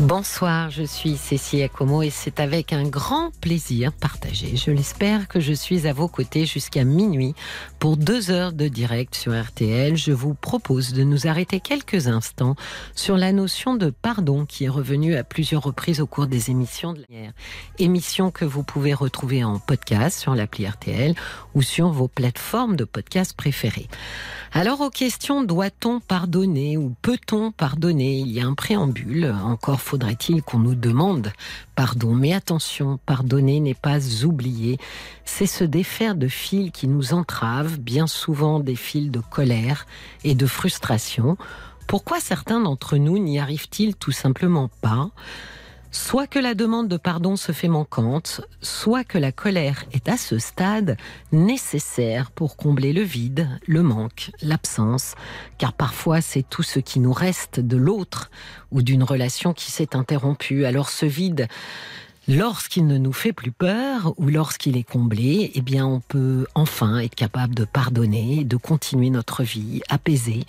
Bonsoir, je suis Cécilia Como et c'est avec un grand plaisir partagé, je l'espère, que je suis à vos côtés jusqu'à minuit pour deux heures de direct sur RTL. Je vous propose de nous arrêter quelques instants sur la notion de pardon qui est revenue à plusieurs reprises au cours des émissions de l'hier. Émission que vous pouvez retrouver en podcast sur l'appli RTL ou sur vos plateformes de podcast préférées. Alors aux questions doit-on pardonner ou peut-on pardonner? Il y a un préambule. Encore faudrait-il qu'on nous demande pardon. Mais attention, pardonner n'est pas oublier. C'est se défaire de fils qui nous entravent, bien souvent des fils de colère et de frustration. Pourquoi certains d'entre nous n'y arrivent-ils tout simplement pas? Soit que la demande de pardon se fait manquante, soit que la colère est à ce stade nécessaire pour combler le vide, le manque, l'absence, car parfois c'est tout ce qui nous reste de l'autre ou d'une relation qui s'est interrompue. Alors ce vide, lorsqu'il ne nous fait plus peur ou lorsqu'il est comblé, eh bien on peut enfin être capable de pardonner, de continuer notre vie apaisée.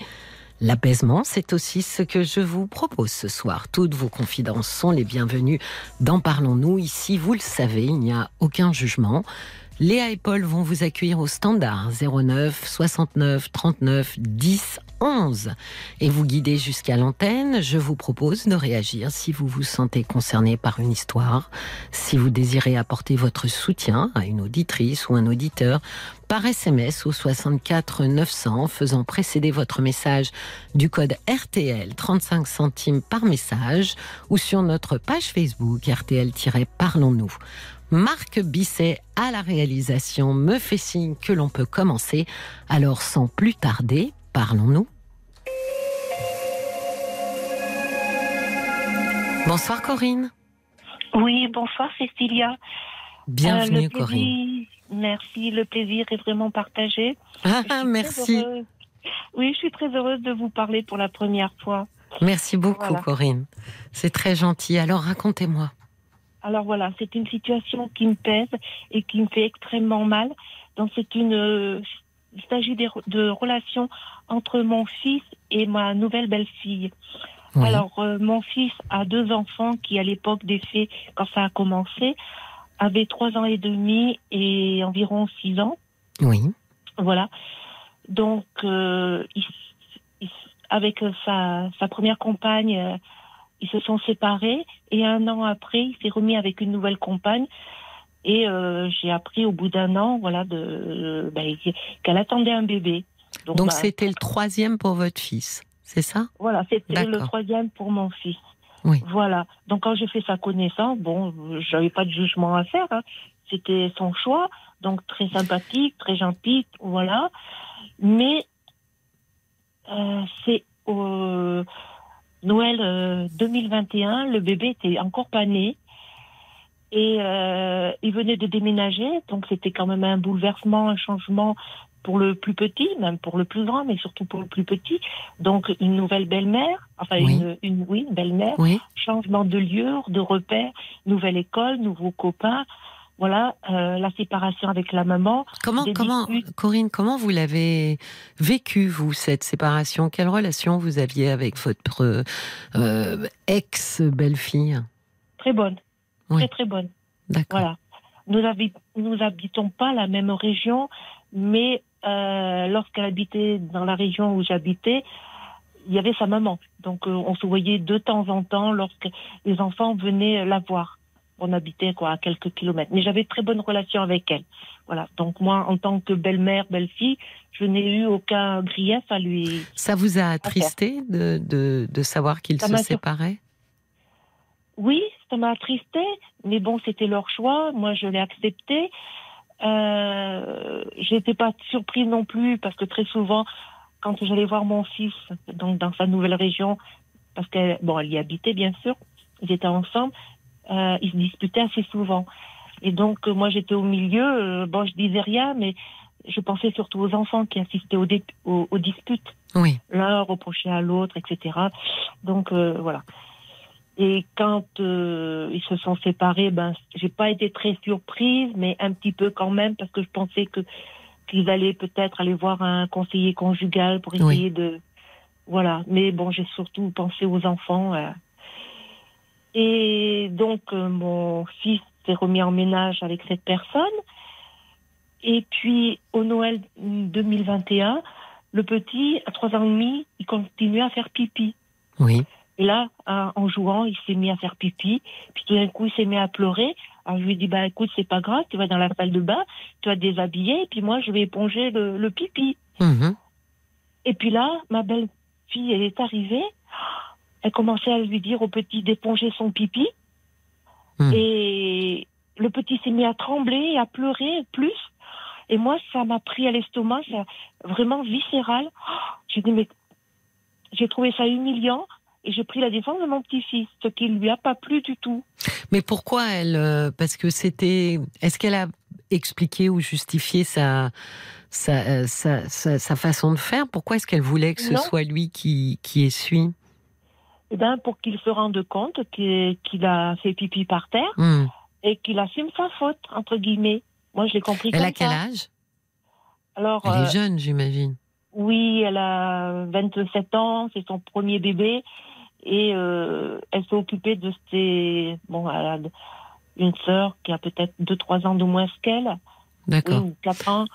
L'apaisement, c'est aussi ce que je vous propose ce soir. Toutes vos confidences sont les bienvenues dans Parlons-nous. Ici, vous le savez, il n'y a aucun jugement. Léa et Paul vont vous accueillir au standard 09 69 39 10 11 et vous guider jusqu'à l'antenne. Je vous propose de réagir si vous vous sentez concerné par une histoire, si vous désirez apporter votre soutien à une auditrice ou un auditeur par SMS au 64 900 faisant précéder votre message du code RTL 35 centimes par message ou sur notre page Facebook RTL-Parlons-nous. Marc Bisset à la réalisation me fait signe que l'on peut commencer. Alors sans plus tarder, parlons-nous. Bonsoir Corinne. Oui, bonsoir Cécilia. Bienvenue Euh, Corinne. Merci, le plaisir est vraiment partagé. Ah, très merci. Oui, je suis très heureuse de vous parler pour la première fois. Merci beaucoup Voilà. Corinne. C'est très gentil. Alors racontez-moi. Alors voilà, c'est une situation qui me pèse et qui me fait extrêmement mal. Donc c'est une, euh, il s'agit de relations entre mon fils et ma nouvelle belle-fille. Oui. Alors euh, mon fils a deux enfants qui à l'époque des faits, quand ça a commencé, avaient trois ans et demi et environ six ans. Oui. Voilà. Donc, euh, il- il- avec euh, sa, sa première compagne, euh, ils se sont séparés. Et un an après, il s'est remis avec une nouvelle compagne. Et euh, j'ai appris au bout d'un an, voilà, de, euh, ben, qu'elle attendait un bébé. Donc bah, c'était le troisième pour votre fils, c'est ça? Voilà, c'était le troisième pour mon fils. Oui. Voilà. Donc quand j'ai fait sa connaissance, bon, j'avais pas de jugement à faire. hein. C'était son choix. Donc très sympathique, très gentil, voilà. Mais euh, c'est au Noël euh, 2021, le bébé était encore pas né. Et euh, il venait de déménager, donc c'était quand même un bouleversement, un changement pour le plus petit, même pour le plus grand, mais surtout pour le plus petit. Donc une nouvelle belle-mère, enfin Oui. une, une oui, une belle-mère, Oui. changement de lieu, de repère, nouvelle école, nouveaux copains. Voilà, euh, la séparation avec la maman. Comment, comment. Corinne, comment vous l'avez vécu, vous, cette séparation? Quelle relation vous aviez avec votre euh, ex-belle-fille? Très bonne, Oui. très très bonne. D'accord. Voilà. Nous habi- nous habitons pas la même région, mais euh, lorsqu'elle habitait dans la région où j'habitais, il y avait sa maman. Donc euh, on se voyait de temps en temps lorsque les enfants venaient la voir. On habitait quoi à quelques kilomètres, mais j'avais très bonne relation avec elle. Voilà. Donc moi, en tant que belle-mère, belle-fille, je n'ai eu aucun grief à lui. Ça vous a attristé de, de, de savoir qu'ils se séparaient? Oui, ça m'a attristé, mais bon, c'était leur choix. Moi, je l'ai accepté. Euh, J'étais pas surprise non plus parce que très souvent, quand j'allais voir mon fils, donc dans sa nouvelle région, parce qu'elle, bon, elle y habitait bien sûr, ils étaient ensemble, euh, ils se disputaient assez souvent. Et donc, euh, moi, j'étais au milieu. euh, bon, je disais rien, mais je pensais surtout aux enfants qui assistaient aux, dé- aux, aux disputes Oui. l'un reprochait à l'autre, etc. Donc euh, voilà. Et quand euh, ils se sont séparés, ben, j'ai pas été très surprise, mais un petit peu quand même, parce que je pensais que qu'ils allaient peut-être aller voir un conseiller conjugal pour essayer de, voilà. Mais bon, j'ai surtout pensé aux enfants. euh. Et donc, euh, mon fils s'est remis en ménage avec cette personne. Et puis, au Noël 2021, le petit, à trois ans et demi, il continuait à faire pipi. Oui. Et là, en en jouant, il s'est mis à faire pipi. Puis tout d'un coup, il s'est mis à pleurer. Alors je lui ai dit, bah écoute, c'est pas grave, tu vas dans la salle de bain, tu vas te déshabiller, et puis moi, je vais éponger le, le pipi. Mhm. Et puis là, ma belle-fille, elle est arrivée. Elle commençait à lui dire au petit d'éponger son pipi. Hmm. Et le petit s'est mis à trembler à pleurer plus. Et moi, ça m'a pris à l'estomac, vraiment viscéral. J'ai dit, mais j'ai trouvé ça humiliant. Et j'ai pris la défense de mon petit-fils, ce qui lui a pas plu du tout. Mais pourquoi elle euh, Parce que c'était. Est-ce qu'elle a expliqué ou justifié sa, sa, euh, sa, sa, sa façon de faire? Pourquoi est-ce qu'elle voulait que ce Non. soit lui qui, qui essuie? Eh ben, pour qu'il se rende compte qu'il a fait pipi par terre Hmm. et qu'il assume sa faute, entre guillemets. Moi, je l'ai compris Elle comme a quel ça. âge? Alors, Elle euh, est jeune, j'imagine. Oui, elle a 27 ans, c'est son premier bébé. Et euh, elle s'est occupée de ses... Bon, elle a une sœur qui a peut-être 2-3 ans de moins qu'elle. Oui, D'accord. ou 4 ans.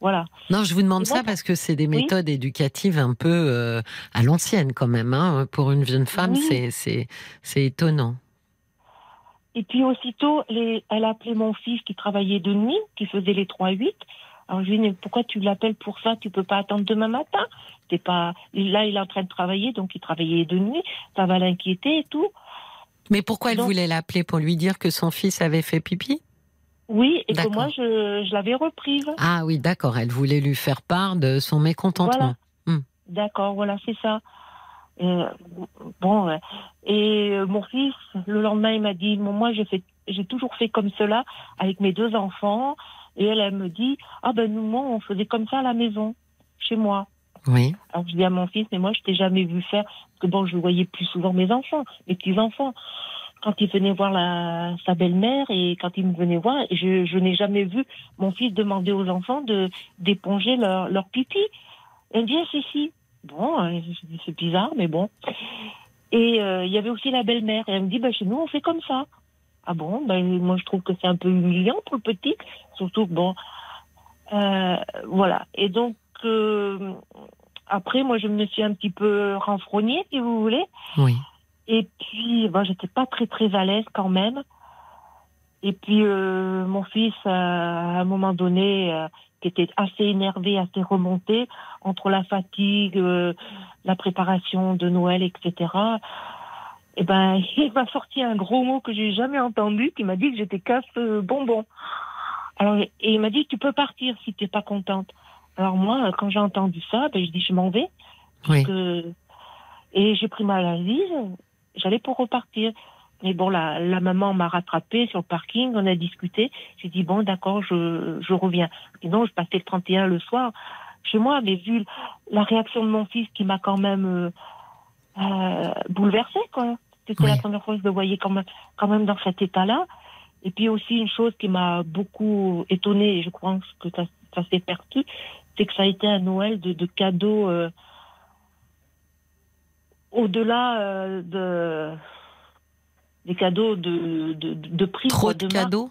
Voilà. Non, je vous demande moi, ça parce que c'est des Oui. méthodes éducatives un peu euh, à l'ancienne quand même. Hein. Pour une jeune femme, Oui. c'est étonnant. Et puis aussitôt, les- elle a appelé mon fils qui travaillait de nuit, qui faisait les 3-8. Alors je lui dit, mais pourquoi tu l'appelles pour ça? Tu peux pas attendre demain matin T'es pas Là, il est en train de travailler, donc il travaillait de nuit. Ça va l'inquiéter et tout. Mais pourquoi elle voulait l'appeler pour lui dire que son fils avait fait pipi? Oui, et que moi, je, je l'avais reprise. Ah oui, d'accord. Elle voulait lui faire part de son mécontentement. D'accord, voilà, c'est ça. Euh, bon, ouais. et euh, mon fils, le lendemain, il m'a dit, moi, j'ai toujours fait comme cela avec mes deux enfants. Et elle, elle me dit, ah ben nous, moi, on faisait comme ça à la maison, chez moi. Oui. Alors je dis à mon fils, mais moi, je t'ai jamais vu faire, parce que bon, je voyais plus souvent mes enfants, mes petits enfants. Quand il venait voir la, sa belle-mère et quand il me venait voir, je, je n'ai jamais vu mon fils demander aux enfants de d'éponger leur, leur pipi. Elle me dit, ah, si, si. Bon, dis, c'est bizarre, mais bon. Et euh, il y avait aussi la belle-mère. Et elle me dit, bah, chez nous, on fait comme ça. Ah bon? Ben, Moi, je trouve que c'est un peu humiliant pour le petit. Surtout que, bon, euh, voilà. Et donc, euh, après, moi, je me suis un petit peu renfrognée, si vous voulez. Oui. Et puis, ben, j'étais pas très, très à l'aise quand même. Et puis, euh, mon fils, à un moment donné, qui était assez énervé, assez remonté, entre la fatigue, la préparation de Noël, etc., eh ben, il m'a sorti un gros mot que j'ai jamais entendu, qui m'a dit que j'étais casse bonbon. Alors, et il m'a dit, tu peux partir si t'es pas contente. Alors moi, quand j'ai entendu ça, ben, je dis, je m'en vais. Oui. que- Et j'ai pris ma valise, j'allais pour repartir. Mais bon, la, la maman m'a rattrapée sur le parking, on a discuté. J'ai dit, bon, d'accord, je, je reviens. Sinon, je passais le 31 le soir chez moi, mais vu la réaction de mon fils qui m'a quand même euh, euh, bouleversée, quoi. C'était Oui. la première fois que je le voyais quand même, quand même dans cet état-là. Et puis aussi, une chose qui m'a beaucoup étonnée, et je pense que ça, ça s'est perçu, c'est que ça a été un Noël de, de cadeaux euh, au-delà euh, de des cadeaux de, de, de prix. Trop quoi, de cadeaux?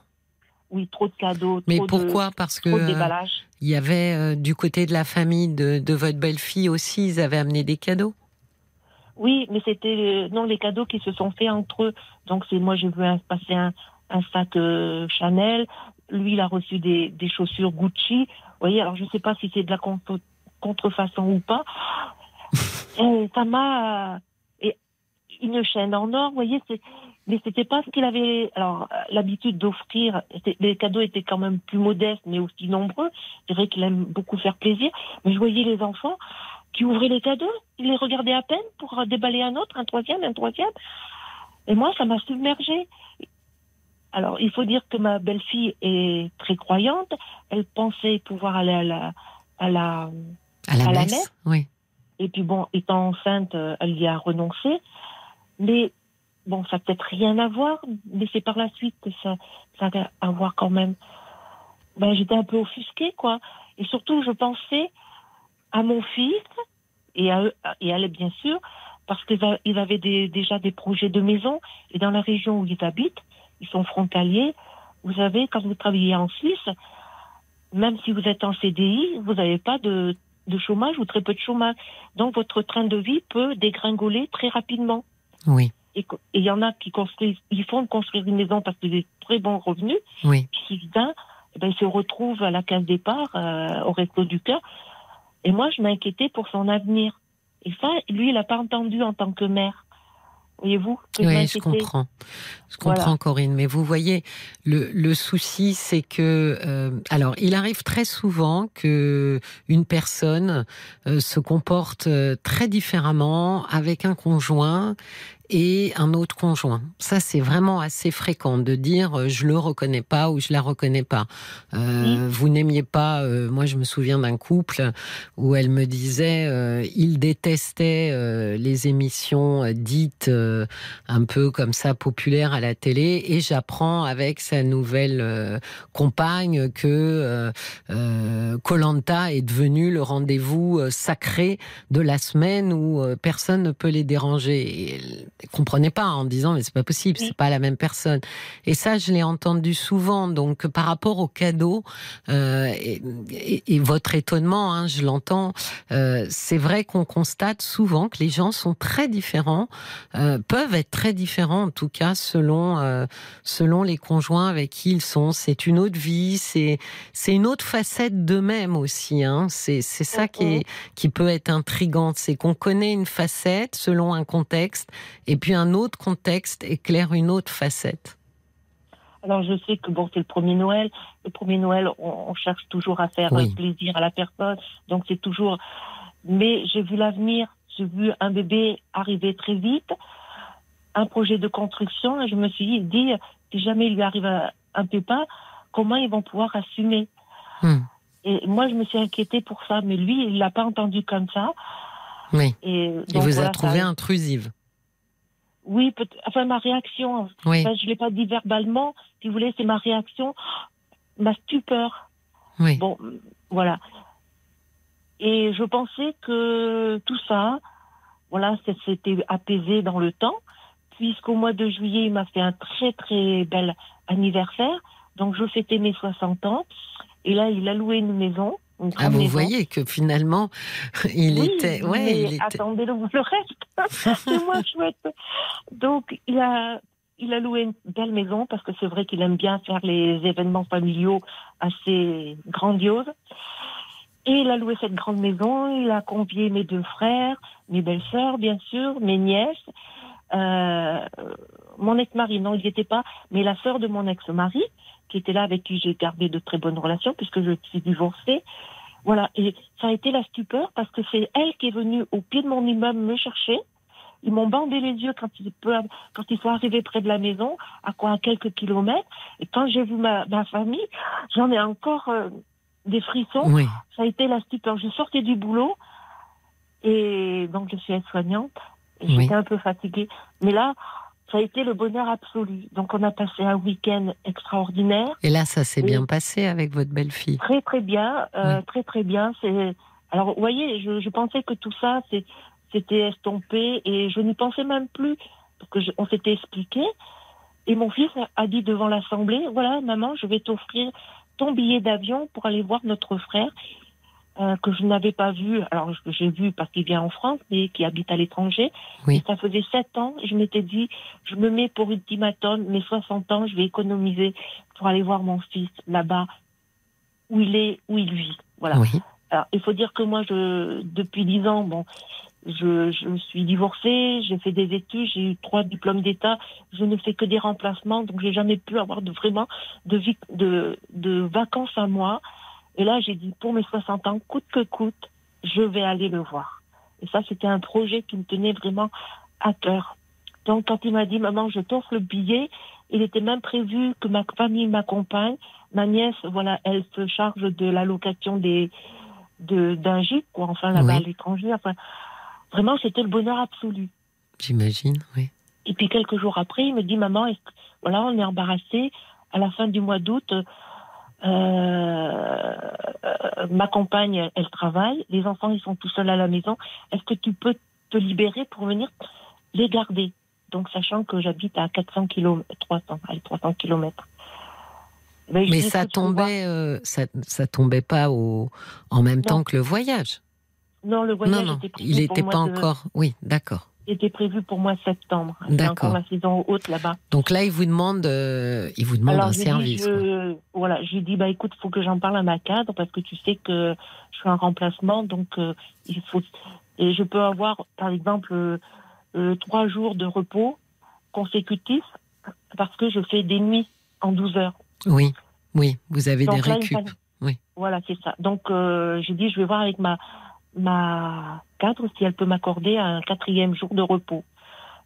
Oui, trop de cadeaux. Mais trop de- pourquoi? Parce que euh, il y avait euh, du côté de la famille de, de votre belle-fille aussi, ils avaient amené des cadeaux? Oui, mais c'était euh, non les cadeaux qui se sont faits entre eux. Donc c'est moi j'ai vu un, passer un, un sac euh, Chanel. Lui il a reçu des, des chaussures Gucci. Vous voyez, alors je sais pas si c'est de la contre- contrefaçon ou pas. Et ça m'a et une chaîne en or. Vous voyez, c'est mais c'était pas ce qu'il avait alors l'habitude d'offrir. Les cadeaux étaient quand même plus modestes, mais aussi nombreux. C'est vrai qu'il aime beaucoup faire plaisir. Mais je voyais les enfants qui ouvraient les cadeaux, ils les regardaient à peine pour déballer un autre, un troisième, un troisième. Et moi, ça m'a submergée. Alors, il faut dire que ma belle-fille est très croyante. Elle pensait pouvoir aller à la, à la, À la À la messe messe Oui. et puis bon, étant enceinte, euh, elle y a renoncé. Mais bon, ça peut-être rien à voir, mais c'est par la suite que ça, ça a à voir quand même. Ben, j'étais un peu offusquée, quoi. Et surtout, je pensais à mon fils et à, eux- et à elle, bien sûr, parce qu'ils avaient des- déjà des projets de maison. Et dans la région où ils habitent, ils sont frontaliers. Vous savez, quand vous travaillez en Suisse, même si vous êtes en CDI, vous n'avez pas de, de chômage ou très peu de chômage. Donc, votre train de vie peut dégringoler très rapidement. Oui, Et il y en a qui construisent, ils font construire une maison parce qu'ils ont des très bons revenus. oui. Puis soudain, eh ben, il se retrouve à la case départ, euh, au resto du cœur. Et moi, je m'inquiétais pour son avenir. Et ça, lui, il n'a pas entendu en tant que mère. Voyez-vous Oui, je comprends. Je comprends, Voilà. Corinne. Mais vous voyez, le, le souci, c'est que, euh, alors, il arrive très souvent que une personne euh, se comporte euh, très différemment avec un conjoint et un autre conjoint. Ça, c'est vraiment assez fréquent de dire euh, je le reconnais pas ou je la reconnais pas. Euh, Vous n'aimiez pas. euh, moi, je me souviens d'un couple où elle me disait euh, il détestait euh, les émissions dites euh, un peu comme ça populaires à la télé et j'apprends avec sa nouvelle euh, compagne que euh, Colanta est devenu le rendez-vous sacré de la semaine où personne ne peut les déranger. Et comprenait pas en disant mais c'est pas possible, c'est pas la même personne. Et ça, je l'ai entendu souvent. Donc par rapport au cadeau euh, et, et- et votre étonnement, hein, je l'entends. euh, c'est vrai qu'on constate souvent que les gens sont très différents, euh, peuvent être très différents en tout cas selon selon les conjoints avec qui ils sont. C'est une autre vie, c'est c'est une autre facette d'eux-mêmes aussi. Hein. C'est c'est ça qui est qui peut être intrigant, c'est qu'on connaît une facette selon un contexte, et puis un autre contexte éclaire une autre facette. Alors, je sais que bon, c'est le premier Noël. Le premier Noël, on, on cherche toujours à faire Oui. plaisir à la personne. Donc, c'est toujours. Mais j'ai vu l'avenir. J'ai vu un bébé arriver très vite, un projet de construction, et je me suis dit, si jamais il lui arrive un, un pépin, comment ils vont pouvoir assumer? Hmm. Et moi, je me suis inquiétée pour ça, mais lui, il l'a pas entendu comme ça. Oui. Et Il vous voilà, a trouvé ça- intrusive. Oui, peut enfin ma réaction. Oui. Enfin, je l'ai pas dit verbalement. Si vous voulez, c'est ma réaction, ma stupeur. Oui. Bon, voilà. Et je pensais que tout ça, voilà, ça s'était apaisé dans le temps, puisqu'au mois de juillet, il m'a fait un très très bel anniversaire. Donc, je fêtais mes 60 ans. Et là, il a loué une maison. Ah, vous maison. voyez que finalement, il Oui, était. Ouais, il était. attendez le, le reste. c'est moins chouette. Donc, il a, il a loué une belle maison parce que c'est vrai qu'il aime bien faire les événements familiaux assez grandioses. Et il a loué cette grande maison. Il a convié mes deux frères, mes belles-sœurs, bien sûr, mes nièces. Euh, mon ex-mari, non, il n'y était pas, mais la sœur de mon ex-mari, qui était là avec qui j'ai gardé de très bonnes relations puisque je suis divorcée. Voilà, et ça a été la stupeur parce que c'est elle qui est venue au pied de mon immeuble me chercher. Ils m'ont bandé les yeux quand ils, quand ils sont arrivés près de la maison, à quoi à quelques kilomètres. Et quand j'ai vu ma, ma famille, j'en ai encore euh, des frissons. Oui. Ça a été la stupeur. Je sortais du boulot et donc je suis aide-soignante. Oui. J'étais un peu fatiguée. Mais là, ça a été le bonheur absolu. Donc on a passé un week-end extraordinaire. Et là, ça s'est bien passé avec votre belle-fille. Très très bien, euh, Oui. très très bien. C'est alors vous voyez, je, je pensais que tout ça c'était estompé et je n'y pensais même plus parce que je- on s'était expliqué. Et mon fils a dit devant l'assemblée, voilà maman, je vais t'offrir ton billet d'avion pour aller voir notre frère euh, que je n'avais pas vu. Alors que j'ai vu parce qu'il vient en France mais qui habite à l'étranger. Oui. Ça faisait sept ans. Je m'étais dit, je me mets pour ultimatum, mes 60 ans, je vais économiser pour aller voir mon fils là-bas où il est, où il vit. Voilà. Oui. Alors, il faut dire que moi, je, depuis dix ans, bon, je, je suis divorcée, j'ai fait des études, j'ai eu trois diplômes d'État, je ne fais que des remplacements, donc j'ai jamais pu avoir de vraiment de, vie, de, de vacances à moi. Et là, j'ai dit, pour mes 60 ans, coûte que coûte, je vais aller le voir. Et ça, c'était un projet qui me tenait vraiment à cœur. Donc, quand il m'a dit, maman, je t'offre le billet, il était même prévu que ma famille m'accompagne. Ma nièce, voilà, elle se charge de l'allocation des, de, d'un gîte, quoi, enfin, là-bas Oui. à l'étranger. Enfin, vraiment, c'était le bonheur absolu. J'imagine, oui. Et puis quelques jours après, il me dit Maman, voilà, on est embarrassé. À la fin du mois d'août, ma compagne, elle travaille. Les enfants, ils sont tout seuls à la maison. Est-ce que tu peux te libérer pour venir les garder? Donc, sachant que j'habite à 400 km, 300, allez, 300 km. Ben, Mais ça tombait, euh, ça, ça tombait pas au, en même temps que le voyage? Non, le voyage non, non, était prévu il n'était pas de- encore. Oui, d'accord. Était prévu pour moi septembre. D'accord. la saison haute là-bas. Donc là, il vous demande, euh, il vous demande Alors, un je lui dis, service. je, voilà, je lui dis, bah écoute, faut que j'en parle à ma cadre parce que tu sais que je suis en remplacement, donc euh, il faut. Et je peux avoir, par exemple, euh, trois jours de repos consécutifs parce que je fais des nuits en 12 heures. Oui, oui, vous avez Donc des là, récup. fallait- Oui. Voilà, c'est ça. Donc j'ai dit, je vais voir avec ma ma cadre si elle peut m'accorder un quatrième jour de repos.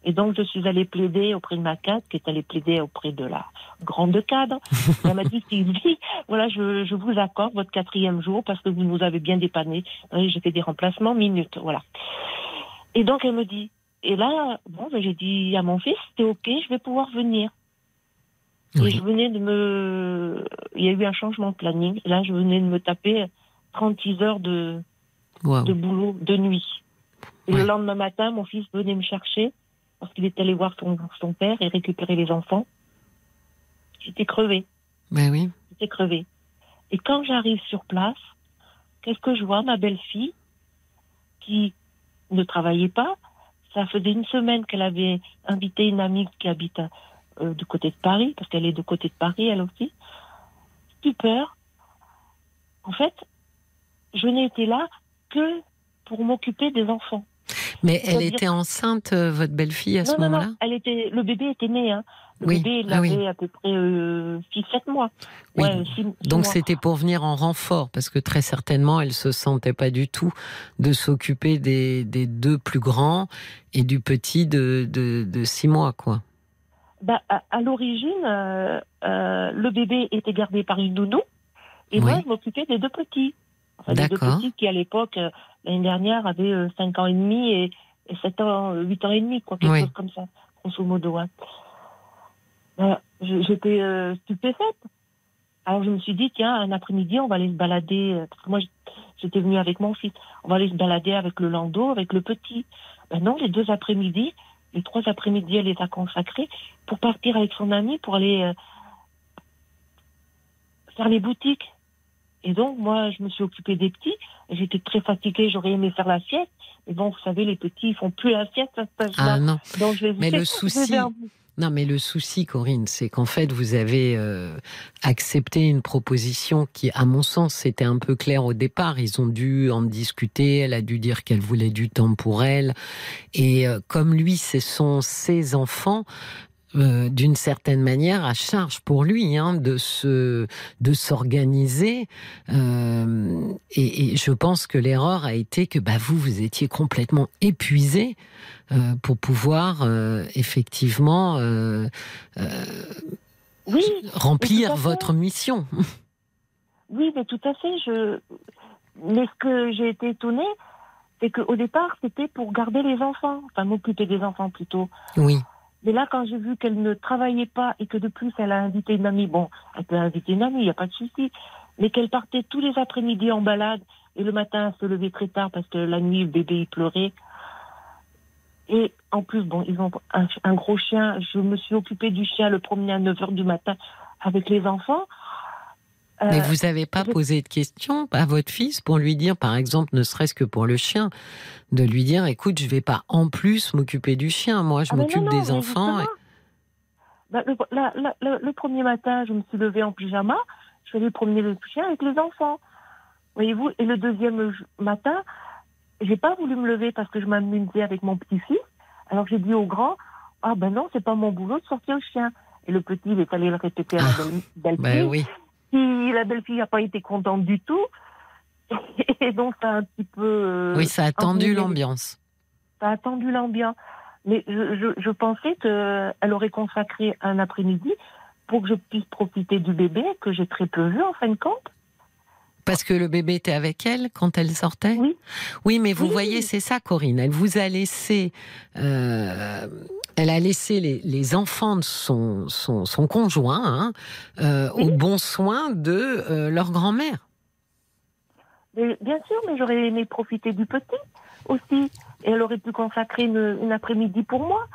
Et donc je suis allée plaider auprès de ma cadre, qui est allée plaider auprès de la grande cadre. Elle m'a dit, Sylvie, voilà, je, je vous accorde votre quatrième jour parce que vous nous avez bien dépanné. J'ai fait des remplacements minutes, voilà. Et donc elle me dit, et là, bon, ben, j'ai dit à mon fils, c'est ok, je vais pouvoir venir. Et je venais de me. Il y a eu un changement de planning. Là, je venais de me taper 36 heures de, De boulot de nuit. Et Ouais. le lendemain matin, mon fils venait me chercher parce qu'il est allé voir son, son père et récupérer les enfants. J'étais crevée. Ben oui. J'étais crevée. Et quand j'arrive sur place, qu'est-ce que je vois Ma belle-fille, qui ne travaillait pas, ça faisait une semaine qu'elle avait invité une amie qui habite euh, du côté de Paris, parce qu'elle est du côté de Paris, elle aussi. Stupeur. En fait, je n'ai été là que pour m'occuper des enfants. Mais elle était enceinte, euh, votre belle-fille, à ce non, moment-là? non, elle était, le bébé était né. Hein. Le Oui, bébé, il ah avait oui. à peu près 6-7 mois. Oui, Ouais, six- six Donc mois. c'était pour venir en renfort, parce que très certainement, elle se sentait pas du tout de s'occuper des, des deux plus grands et du petit de, de, de six mois, quoi. Bah, à, à l'origine, euh, euh, le bébé était gardé par une nounou et moi, je m'occupais des deux petits. Enfin, les deux petits qui, à l'époque, euh, l'année dernière, avaient euh, 5 ans et demi et, et 7 ans, euh, 8 ans et demi, quoi, quelque Oui. chose comme ça, grosso modo. hein. Voilà, J'étais euh, stupéfaite. Alors, je me suis dit, tiens, un après-midi, on va aller se balader. euh, Parce que moi, j'étais venue avec mon fils. On va aller se balader avec le landau, avec le petit. Ben non, les deux après-midi, les trois après-midi, elle les a consacrés pour partir avec son ami pour aller euh, faire les boutiques. Et donc, moi, je me suis occupée des petits. J'étais très fatiguée, j'aurais aimé faire la sieste. Mais bon, vous savez, les petits, ils font plus la sieste à cet âge-là. Ah non. donc, je les ai mais le souci- vous. Non, mais le souci, Corinne, c'est qu'en fait, vous avez euh, accepté une proposition qui, à mon sens, c'était un peu clair au départ. Ils ont dû en discuter. Elle a dû dire qu'elle voulait du temps pour elle. Et euh, comme lui, ce sont ses enfants. Euh, d'une certaine manière à charge pour lui hein, de se de s'organiser euh, et, et je pense que l'erreur a été que bah vous vous étiez complètement épuisé euh, pour pouvoir effectivement Oui, remplir votre mission. oui, mais tout à fait. Je... Mais ce que j'ai été étonnée, c'est qu'au départ, c'était pour garder les enfants, enfin m'occuper des enfants plutôt. Oui, Mais là, quand j'ai vu qu'elle ne travaillait pas et que de plus, elle a invité une amie, bon, elle peut inviter une amie, il n'y a pas de souci, mais qu'elle partait tous les après-midi en balade et le matin, elle se levait très tard parce que la nuit, le bébé, il pleurait. Et en plus, bon, ils ont un, un gros chien. Je me suis occupée du chien, le promener à 9 h du matin avec les enfants. Mais Euh, vous n'avez pas je- posé de questions à votre fils pour lui dire, par exemple, ne serait-ce que pour le chien, de lui dire, écoute, je vais pas en plus m'occuper du chien, moi, je Ah, m'occupe des mais enfants. Bah, le, la- la- le- le premier matin, je me suis levée en pyjama, je suis allée promener le chien avec les enfants. Voyez-vous, et le deuxième matin, j'ai pas voulu me lever parce que je m'amusais avec mon petit-fils. Alors j'ai dit au grand, ah ben non, c'est pas mon boulot de sortir le chien. Et le petit, il est allé le répéter à la belle- belle-fille. Ben oui, La belle-fille n'a pas été contente du tout. Et donc ça a un petit peu... euh, oui, ça a tendu l'ambiance. ça a tendu l'ambiance. Mais je, je, je pensais qu'elle aurait consacré un après-midi pour que je puisse profiter du bébé, que j'ai très peu vu en fin de compte. Parce que le bébé était avec elle quand elle sortait? Oui. Oui, mais vous Oui. voyez, c'est ça, Corinne. Elle vous a laissé. euh, Elle a laissé les, les enfants de son, son, son conjoint hein, euh, Oui. au bon soin de euh, leur grand-mère. Bien sûr, mais j'aurais aimé profiter du petit aussi. Et elle aurait pu consacrer une, une après-midi pour moi.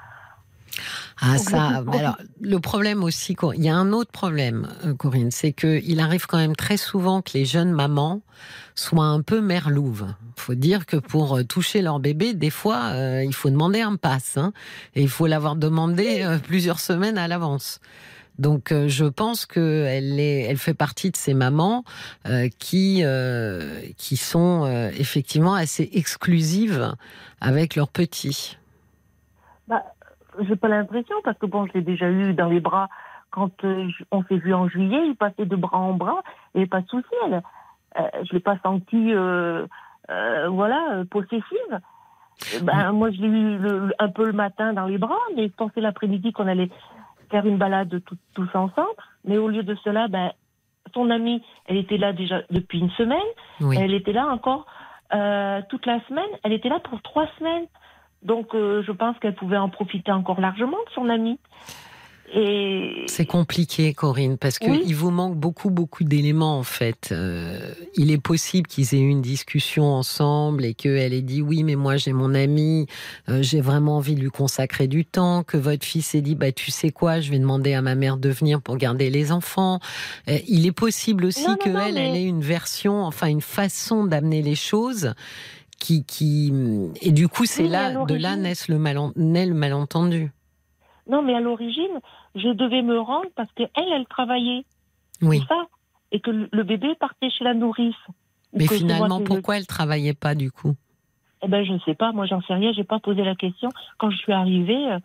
Ah ça, alors, le problème aussi, il y a un autre problème, euh, Corinne, c'est que il arrive quand même très souvent que les jeunes mamans soient un peu merlouves. faut dire que pour euh, toucher leur bébé, des fois, euh, il faut demander un pass, hein, et il faut l'avoir demandé euh, plusieurs semaines à l'avance. Donc, euh, je pense que elle est, elle fait partie de ces mamans euh, qui euh, qui sont euh, effectivement assez exclusives avec leurs petits. J'ai pas l'impression parce que bon, je l'ai déjà eu dans les bras quand euh, on s'est vu en juillet. Il passait de bras en bras et pas de souci. Elle, euh, je l'ai pas sentie, euh, voilà, possessive. Ben, moi, je l'ai eu le- un peu le matin dans les bras, mais je pensais l'après-midi qu'on allait faire une balade tout- tous ensemble. Mais au lieu de cela, ben, son amie, elle était là déjà depuis une semaine. Oui. Elle était là encore euh, toute la semaine. Elle était là pour trois semaines. Donc, euh, je pense qu'elle pouvait en profiter encore largement de son amie. Et C'est compliqué, Corinne, parce que Oui. il vous manque beaucoup, beaucoup d'éléments en fait. Euh, il est possible qu'ils aient eu une discussion ensemble et qu'elle ait dit oui, mais moi j'ai mon ami, euh, j'ai vraiment envie de lui consacrer du temps. Que votre fils ait dit bah tu sais quoi, je vais demander à ma mère de venir pour garder les enfants. Euh, il est possible aussi Non, non, que non, elle, mais- elle ait une version, enfin une façon d'amener les choses. Qui, qui et du coup c'est Oui, là de là le malen- naît le malentendu. non, mais à l'origine, je devais me rendre parce qu'elle, elle travaillait. Oui. Ça. Et que le bébé partait chez la nourrice. Ou Mais finalement, pourquoi elle travaillait pas du coup? Eh ben, je ne sais pas. Moi, j'en sais rien. J'ai pas posé la question. Quand je suis arrivée, euh,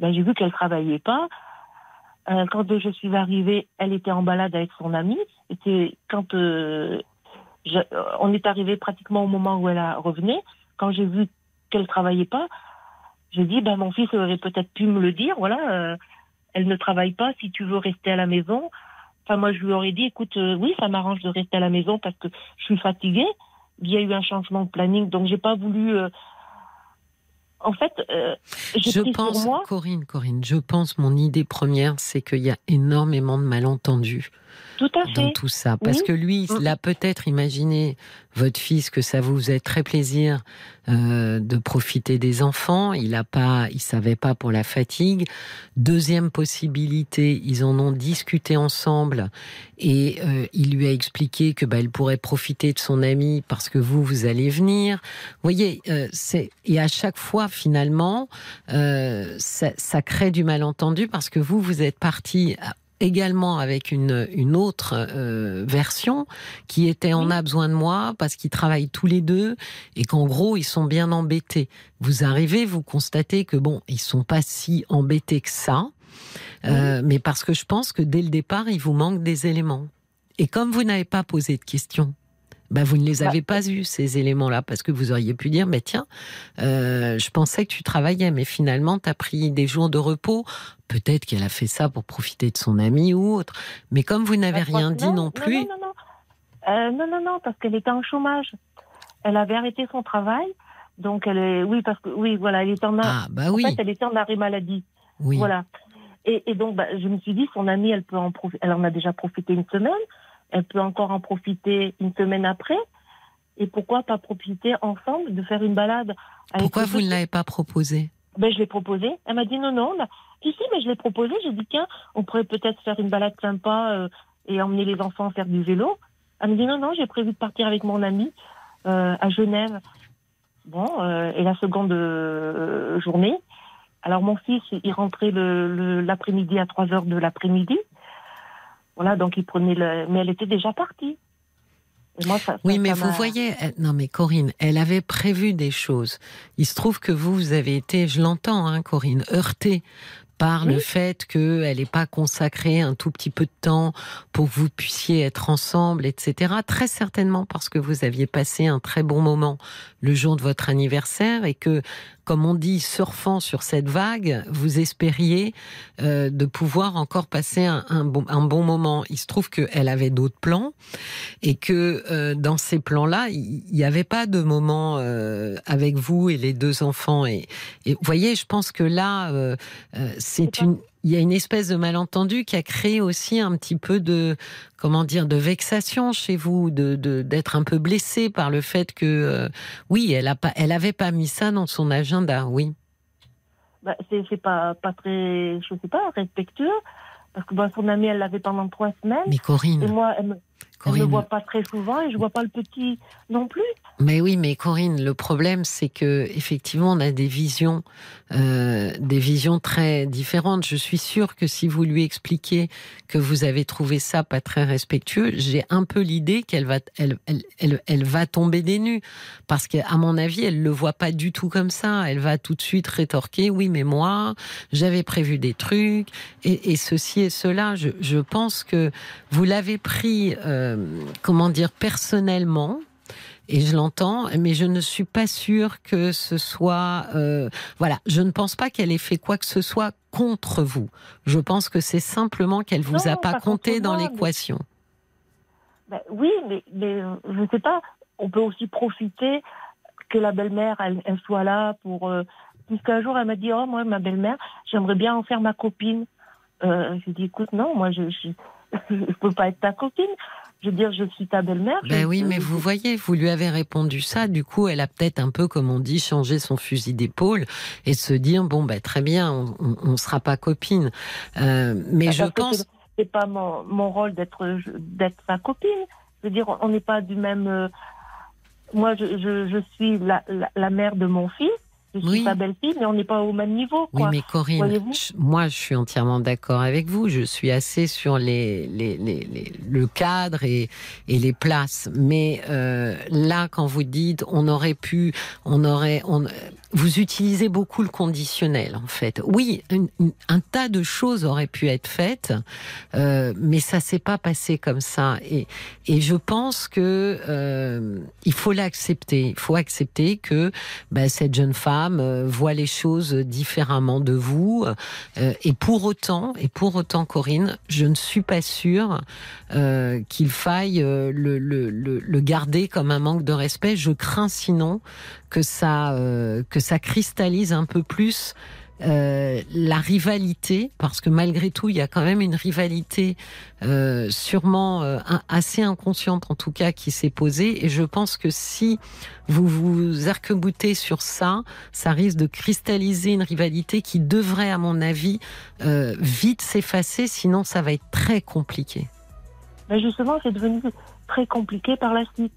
ben, j'ai vu qu'elle travaillait pas. Euh, quand je suis arrivée, elle était en balade avec son amie. C'était quand euh, je- euh, on est arrivé pratiquement au moment où elle a- revenait. Quand j'ai vu qu'elle travaillait pas, j'ai dit ben mon fils aurait peut-être pu me le dire. Voilà, euh, elle ne travaille pas. Si tu veux rester à la maison. Enfin, moi, je lui aurais dit, écoute, euh, oui, ça m'arrange de rester à la maison parce que je suis fatiguée. Il y a eu un changement de planning, donc j'ai pas voulu. euh, En fait, euh, Je pense, moi. Corinne, Corinne, je pense, mon idée première, c'est qu'il y a énormément de malentendus Tout à dans fait. tout ça. Parce Oui. que lui, il a peut-être imaginé, votre fils, que ça vous faisait très plaisir euh, de profiter des enfants. Il a pas, il savait pas pour la fatigue. Deuxième possibilité, ils en ont discuté ensemble et euh, il lui a expliqué que bah, elle pourrait profiter de son ami parce que vous, vous allez venir. Vous voyez, euh, c'est et à chaque fois finalement, ça, ça crée du malentendu parce que vous, vous êtes parti également avec une, une autre euh, version qui était on a besoin de moi parce qu'ils travaillent tous les deux et qu'en gros ils sont bien embêtés. Vous arrivez, vous constatez que bon, ils sont pas si embêtés que ça, euh, mais parce que je pense que dès le départ il vous manque des éléments. Et comme vous n'avez pas posé de questions, bah vous ne les Bah, avez pas eus ces éléments-là parce que vous auriez pu dire mais tiens, euh, je pensais que tu travaillais, mais finalement tu as pris des jours de repos. Peut-être qu'elle a fait ça pour profiter de son ami ou autre. Mais comme vous n'avez Bah, rien dit non, non plus, Non, non, non. Euh, non, non, non, parce qu'elle était en chômage. Elle avait arrêté son travail. Donc, elle est. Oui, parce que. Oui, voilà, elle était en. ah bah en oui, fait, elle était en arrêt maladie. oui. Voilà. Et, et donc, bah, je me suis dit, son amie, elle peut en. Elle en a déjà profité une semaine. Elle peut encore en profiter une semaine après. Et pourquoi pas profiter ensemble de faire une balade Pourquoi vous ne l'avez pas proposé? Ben, je l'ai proposé. Elle m'a dit non, non. Là. Si, si, mais je l'ai proposé. J'ai dit, tiens, on pourrait peut-être faire une balade sympa euh, et emmener les enfants faire du vélo. Elle me dit, non, non, j'ai prévu de partir avec mon ami euh, à Genève. Bon, euh, et la seconde euh, journée. Alors, mon fils, il rentrait le- le- l'après-midi à 3 heures de l'après-midi. Voilà, donc il prenait le... Mais elle était déjà partie. Et moi, ça- Oui, ça- mais ça vous voyez, elle- non mais Corinne, elle avait prévu des choses. Il se trouve que vous, vous avez été, je l'entends, hein, Corinne, heurtée par le fait qu'elle n'ait pas consacré un tout petit peu de temps pour que vous puissiez être ensemble, etc. Très certainement parce que vous aviez passé un très bon moment le jour de votre anniversaire et que, comme on dit, surfant sur cette vague, vous espériez euh, de pouvoir encore passer un, un bon, un bon moment. Il se trouve qu'elle avait d'autres plans et que euh, dans ces plans-là, il n'y avait pas de moment euh, avec vous et les deux enfants. Et, et vous voyez, je pense que là, c'est pas- une. Il y a une espèce de malentendu qui a créé aussi un petit peu de, comment dire, de vexation chez vous, de d'être un peu blessé par le fait que, euh, oui, elle a pas, elle avait pas mis ça dans son agenda, oui. Bah, c'est pas, pas très, je sais pas, respectueux. Parce que bah, son amie, elle l'avait pendant trois semaines. Mais Et Corinne, moi, elle me, elle me Corinne, voit pas très souvent et je vois pas le petit non plus. Mais oui, mais Corinne, le problème, c'est que effectivement, on a des visions, euh, des visions très différentes. Je suis sûre que si vous lui expliquez que vous avez trouvé ça pas très respectueux, j'ai un peu l'idée qu'elle va, elle, elle, elle, va tomber des nues, parce qu'à mon avis, elle le voit pas du tout comme ça. Elle va tout de suite rétorquer, oui, mais moi, j'avais prévu des trucs et, et ceci et cela. Je, je pense que vous l'avez pris, euh, comment dire, personnellement. Et je l'entends, mais je ne suis pas sûre que ce soit. euh, voilà, je ne pense pas qu'elle ait fait quoi que ce soit contre vous. Je pense que c'est simplement qu'elle vous Non, a pas pas compté dans mais- l'équation. Ben, oui, mais, mais euh, je sais pas. On peut aussi profiter que la belle-mère, elle, elle soit là pour. Euh, Puisqu'un jour, elle m'a dit, oh, moi, ma belle-mère, j'aimerais bien en faire ma copine. Euh, j'ai dit, écoute, non, moi, je, je, je peux pas être ta copine. Je veux dire, je suis ta belle-mère. Ben oui, mais vous voyez, vous lui avez répondu ça. Du coup, elle a peut-être un peu, comme on dit, changé son fusil d'épaule et se dire bon, ben très bien, on, on sera pas copines. Euh, mais Parce je pense. c'est- C'est pas mon, mon rôle d'être d'être sa copine. Je veux dire, on n'est pas du même. euh, moi, je, je, je suis la, la, la mère de mon fils. Je suis Oui. belle-fille, mais on n'est pas au même niveau, Oui, mais Corinne, je- moi, je suis entièrement d'accord avec vous. Je suis assez sur les, les, les, les- le cadre et, et les places. Mais euh, là, quand vous dites, on aurait pu, on aurait, on, vous utilisez beaucoup le conditionnel, en fait. Oui, un tas de choses auraient pu être faites, euh, mais ça s'est pas passé comme ça. Et, et je pense que euh, il faut l'accepter. Il faut accepter que ben, cette jeune femme euh, voit les choses différemment de vous. Euh, et pour autant, et pour autant, Corinne, je ne suis pas sûre euh, qu'il faille euh, le, le, le, le garder comme un manque de respect. Je crains sinon que ça, euh, que ça cristallise un peu plus euh, la rivalité, parce que malgré tout, il y a quand même une rivalité euh, sûrement euh, assez inconsciente en tout cas qui s'est posée. Et je pense que si vous vous arc-boutez sur ça, ça risque de cristalliser une rivalité qui devrait, à mon avis, euh, vite s'effacer, sinon ça va être très compliqué. Mais justement, c'est devenu très compliqué par la suite.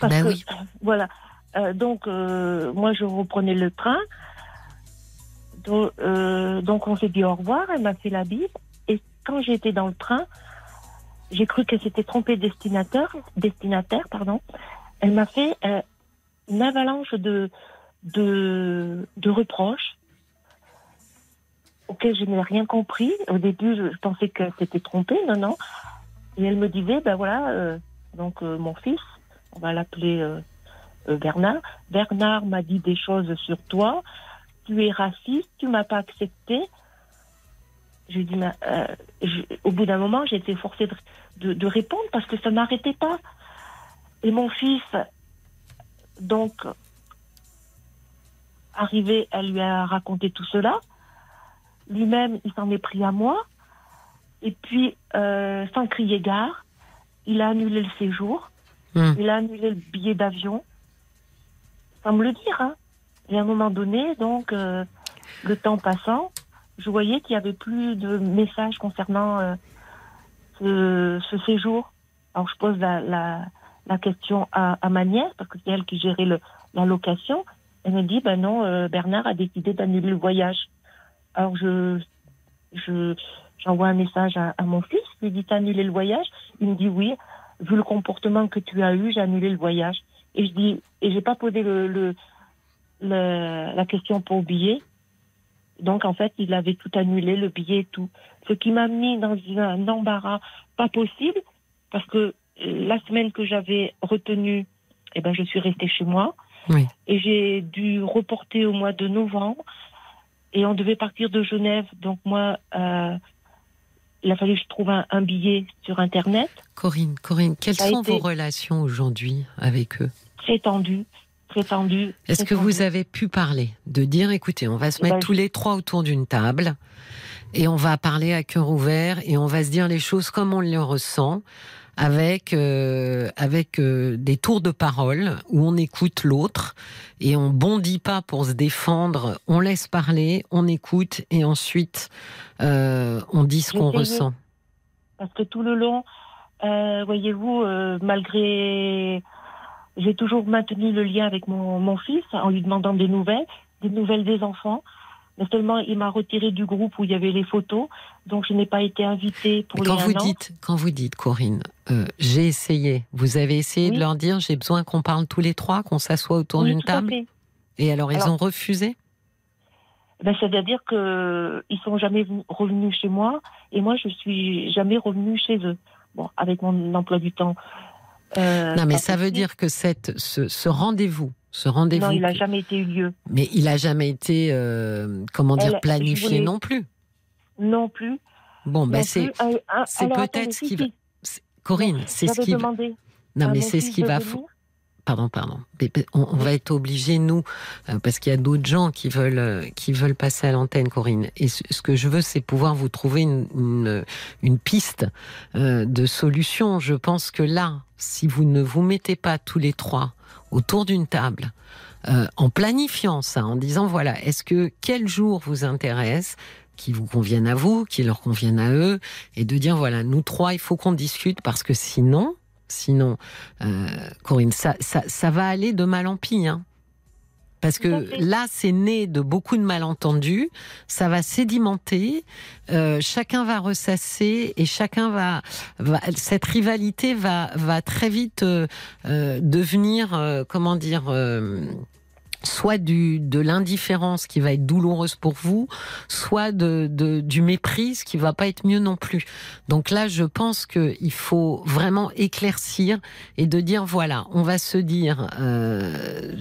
Parce Ben que, oui. voilà. Euh, donc, euh, moi, je reprenais le train. Donc, euh, donc on s'est dit au revoir. Elle m'a fait la bise. Et quand j'étais dans le train, j'ai cru qu'elle s'était trompée de destinataire. Destinataire, pardon. Elle m'a fait une avalanche de, de, reproches auxquels je n'ai rien compris. Au début, je, pensais qu'elle s'était trompée. Non, non. Et elle me disait, ben voilà, donc mon fils, on va l'appeler Bernard. Bernard m'a dit des choses sur toi. Tu es raciste, tu m'as pas accepté. Je dis, euh, je- au bout d'un moment, j'ai été forcée de, de- de répondre parce que ça n'arrêtait pas. Et mon fils, donc, arrivé, elle lui a raconté tout cela. Lui-même, il s'en est pris à moi. Et puis, euh, sans crier gare, il a annulé le séjour. Hum. Il a annulé le billet d'avion. Sans me le dire. Hein. Et à un moment donné, donc, euh, le temps passant, je voyais qu'il n'y avait plus de messages concernant euh, ce, ce séjour. Alors, je pose la, la, la question à, à ma nièce, parce que c'est elle qui gérait le, la location. Elle me dit, ben non, euh, Bernard a décidé d'annuler le voyage. Alors, je, je, j'envoie un message à, à mon fils, je lui dis, t'as annulé le voyage? Il me dit, oui, vu le comportement que tu as eu, j'ai annulé le voyage. Et je dis, et j'ai pas posé le, le, le- la question pour billet. Donc, en fait, il avait tout annulé, le billet et tout. Ce qui m'a mis dans un embarras pas possible, parce que la semaine que j'avais retenue, eh ben, je suis restée chez moi. Oui. Et j'ai dû reporter au mois de novembre. Et on devait partir de Genève. Donc, moi, euh, il a fallu que je trouve un, un billet sur Internet. Corinne, Corinne, quelles Ça sont été- vos relations aujourd'hui avec eux? Très tendu. Très tendu. Est-ce que vous avez pu parler de dire, écoutez, on va se mettre ben, tous les trois autour d'une table et on va parler à cœur ouvert et on va se dire les choses comme on les ressent, avec euh, avec euh, des tours de parole où on écoute l'autre et on bondit pas pour se défendre, on laisse parler, on écoute et ensuite euh, on dit ce qu'on ressent. Parce que tout le long, voyez-vous, malgré. J'ai toujours maintenu le lien avec mon, mon fils en lui demandant des nouvelles, des nouvelles des enfants. Mais seulement, il m'a retiré du groupe où il y avait les photos. Donc, je n'ai pas été invitée pour Mais les quand un vous an. dites, quand vous dites, Corinne, euh, j'ai essayé. Vous avez essayé de leur dire, j'ai besoin qu'on parle tous les trois, qu'on s'assoie autour Oui, d'une table. Et alors, ils Alors- ont refusé? Ben, C'est-à-dire qu'ils sont jamais venus- revenus chez moi et moi, je suis jamais revenue chez eux. Bon, avec mon emploi du temps. Euh, Non, mais ça veut dire que cette, ce, ce rendez-vous, ce rendez-vous, Non, il n'a jamais été eu lieu. mais il a jamais été, euh, comment dire, Elle- planifié voulais- non plus. Non plus. Bon, ben c'est, c'est peut-être ce qui va- Corinne, c'est ce qui, demandé non, mais c'est ce qui va, venir. pardon, pardon. On, va être obligés, nous, euh, parce qu'il y a d'autres gens qui veulent, euh, qui veulent passer à l'antenne, Corinne. Et ce, ce que je veux, c'est pouvoir vous trouver une, une, une piste euh, de solution. Je pense que là, si vous ne vous mettez pas tous les trois autour d'une table, euh, en planifiant ça, en disant voilà, est-ce que quel jour vous intéresse qui vous conviennent à vous, qui leur conviennent à eux, et de dire voilà, nous trois, il faut qu'on discute parce que sinon, sinon, euh, Corinne, ça, ça, ça va aller de mal en pis. Hein. Parce que là, c'est né de beaucoup de malentendus, ça va sédimenter, euh, chacun va ressasser et chacun va, va cette rivalité va, va très vite euh, euh, devenir, comment dire, soit du, de l'indifférence qui va être douloureuse pour vous, soit de, de, du mépris, ce qui va pas être mieux non plus. Donc là, je pense qu'il faut vraiment éclaircir et de dire voilà, on va se dire. Euh,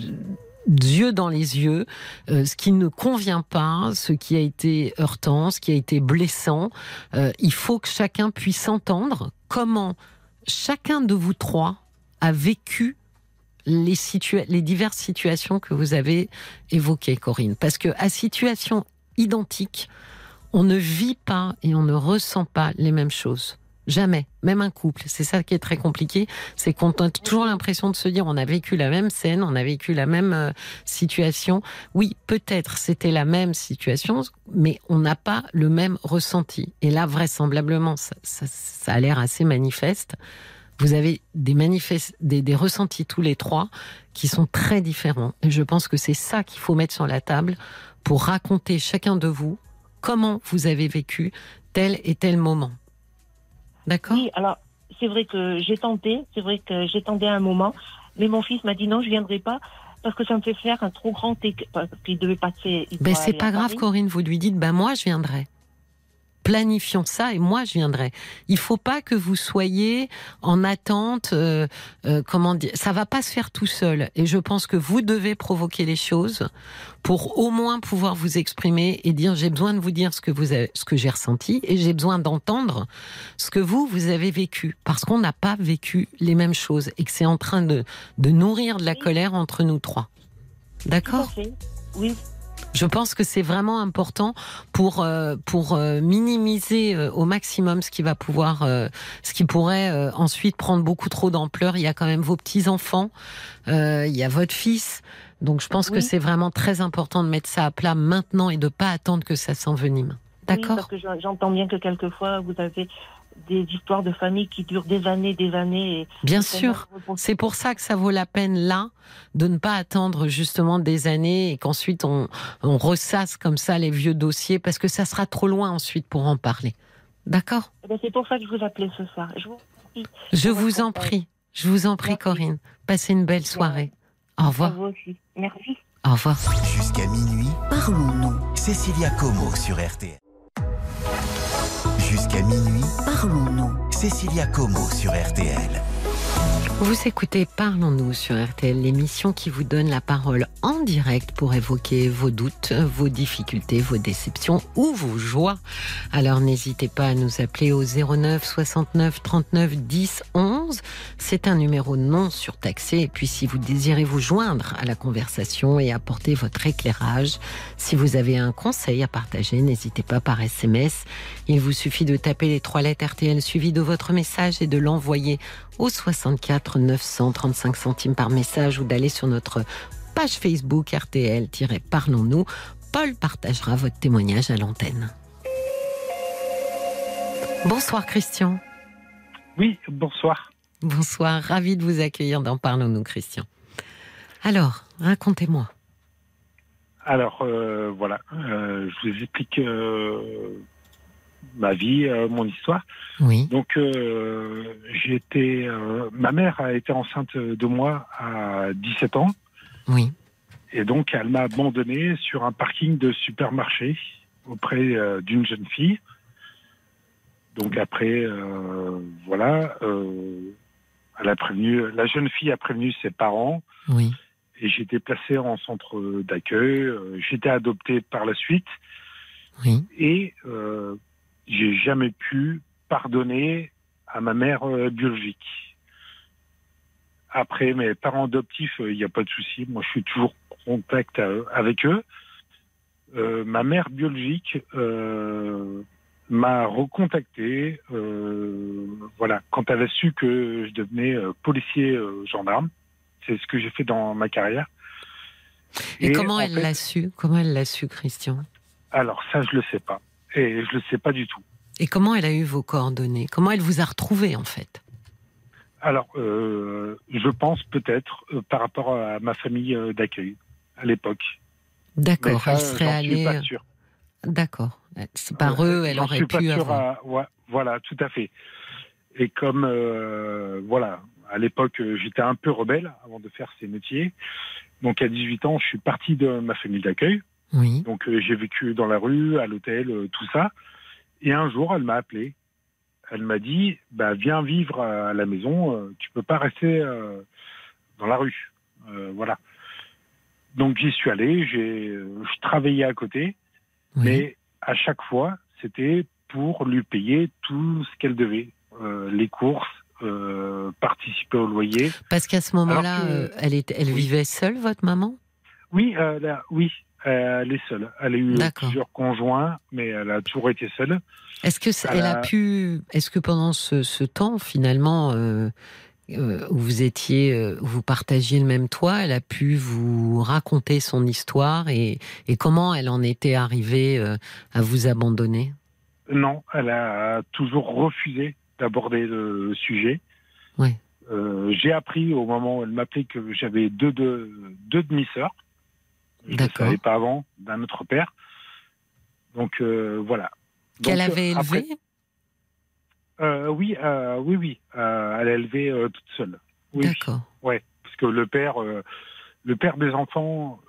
yeux dans les yeux, euh, ce qui ne convient pas, ce qui a été heurtant, ce qui a été blessant. Euh, il faut que chacun puisse entendre comment chacun de vous trois a vécu les, situa- les diverses situations que vous avez évoquées, Corinne. Parce que à situation identique, on ne vit pas et on ne ressent pas les mêmes choses. Jamais, même un couple. C'est ça qui est très compliqué, c'est qu'on a toujours l'impression de se dire on a vécu la même scène, on a vécu la même euh, situation. Oui, peut-être c'était la même situation, mais on n'a pas le même ressenti. Et là, vraisemblablement, ça, a l'air assez manifeste. Vous avez des, des, des ressentis tous les trois qui sont très différents. Et je pense que c'est ça qu'il faut mettre sur la table pour raconter chacun de vous comment vous avez vécu tel et tel moment. D'accord Oui, alors c'est vrai que j'ai tenté, c'est vrai que j'ai tenté un moment, mais mon fils m'a dit non, je viendrai pas parce que ça me fait faire un trop grand écart. Parce qu'il devait passer. il Ben c'est pas grave, Paris. Corinne. Vous lui dites, ben moi je viendrai. Planifions ça et moi je viendrai. Il faut pas que vous soyez en attente. euh, euh, comment dire Ça va pas se faire tout seul. Et je pense que vous devez provoquer les choses pour au moins pouvoir vous exprimer et dire j'ai besoin de vous dire ce que vous avez, ce que j'ai ressenti et j'ai besoin d'entendre ce que vous vous avez vécu parce qu'on n'a pas vécu les mêmes choses et que c'est en train de de nourrir de la colère entre nous trois. D'accord? Oui, je pense que c'est vraiment important pour euh, pour euh, minimiser euh, au maximum ce qui va pouvoir euh, ce qui pourrait euh, ensuite prendre beaucoup trop d'ampleur. Il y a quand même vos petits enfants, euh, il y a votre fils, donc je pense que c'est vraiment très important de mettre ça à plat maintenant et de pas attendre que ça s'envenime. oui, parce D'accord que j'en- j'entends bien que quelquefois vous avez des histoires de famille qui durent des années, des années. Et Bien sûr. C'est pour ça que ça vaut la peine là de ne pas attendre justement des années et qu'ensuite on, on ressasse comme ça les vieux dossiers parce que ça sera trop loin ensuite pour en parler. D'accord? Eh ben, C'est pour ça que je vous appelais ce soir. Je vous. Je vous en prie. Je vous en prie, Merci. Corinne. Passez une belle soirée. Au À revoir. vous aussi. Merci. Au revoir. Jusqu'à minuit, Parlons-nous. Cécilia Como sur RTL. Jusqu'à minuit, Parlons-nous. Cécilia Como sur RTL. Vous écoutez Parlons-nous sur RTL, l'émission qui vous donne la parole en direct pour évoquer vos doutes, vos difficultés, vos déceptions ou vos joies. Alors n'hésitez pas à nous appeler au 09 69 39 10 11. C'est un numéro non surtaxé. Et puis si vous désirez vous joindre à la conversation et apporter votre éclairage, si vous avez un conseil à partager, n'hésitez pas par SMS. Il vous suffit de taper les trois lettres RTL suivies de votre message et de l'envoyer au 64 935 centimes par message ou d'aller sur notre page Facebook RTL-Parlons-nous. Paul partagera votre témoignage à l'antenne. Bonsoir Christian. Oui, bonsoir. Bonsoir, ravi de vous accueillir dans Parlons-nous Christian. Alors, racontez-moi. Alors, euh, voilà, euh, je vous explique euh, ma vie, euh, mon histoire. Oui, Donc, euh, euh, ma mère a été enceinte de moi à 17 ans, oui, et donc elle m'a abandonné sur un parking de supermarché auprès d'une jeune fille. Donc après, euh, voilà, euh, elle a prévenu, la jeune fille a prévenu ses parents. oui, et j'ai été placé en centre d'accueil. J'ai été adopté par la suite oui. et euh, j'ai jamais pu pardonner à ma mère euh, biologique. Après, mes parents adoptifs, il n'y a pas de souci. Moi, je suis toujours en contact euh, avec eux. Euh, ma mère biologique euh, m'a recontacté. euh, voilà, quand elle a su que je devenais euh, policier euh, gendarme. C'est ce que j'ai fait dans ma carrière. Et, comment en elle fait- l'a su? Comment elle l'a su, Christian? Alors ça, je le sais pas. Et je le sais pas du tout. Et comment elle a eu vos coordonnées? Comment elle vous a retrouvé en fait? Alors, euh, je pense peut-être euh, par rapport à ma famille euh, d'accueil à l'époque. D'accord, elle serait suis allée. pas sûr. D'accord. C'est par Euh, eux, elle aurait suis pas pu sûr à- ouais, voilà, tout à fait. Et comme voilà, à l'époque, j'étais un peu rebelle avant de faire ces métiers. Donc à 18 ans, je suis parti de ma famille d'accueil. Oui, Donc euh, j'ai vécu dans la rue, à l'hôtel, euh, tout ça. Et un jour, elle m'a appelé. Elle m'a dit bah, Viens vivre à la maison, euh, tu peux pas rester dans la rue. Euh, voilà. Donc j'y suis allé, j'ai, je travaillais à côté, oui. mais à chaque fois, c'était pour lui payer tout ce qu'elle devait. Euh, les courses, euh, participer au loyer. Parce qu'à ce moment-là, que- elle, était, elle Oui. vivait seule, votre maman? Oui, là, oui, elle est seule. Elle a eu plusieurs conjoints, mais elle a toujours été seule. Est-ce que Elle elle a a- pu Est-ce que pendant ce, ce temps, finalement, euh, euh, où vous étiez, euh, où vous partagiez le même toit, elle a pu vous raconter son histoire et, et comment elle en était arrivée euh, à vous abandonner? Non, elle a toujours refusé d'aborder le sujet. Ouais. Euh, J'ai appris au moment où elle m'appelait que j'avais deux, deux, deux demi-sœurs. Je ne savais pas avant, d'un autre père. Donc euh, voilà. Qu'elle avait euh, après- élevé? Euh, Oui, euh, oui, oui. Euh, elle a élevé euh, toute seule. Oui, D'accord. parce que le père, euh, le père des enfants,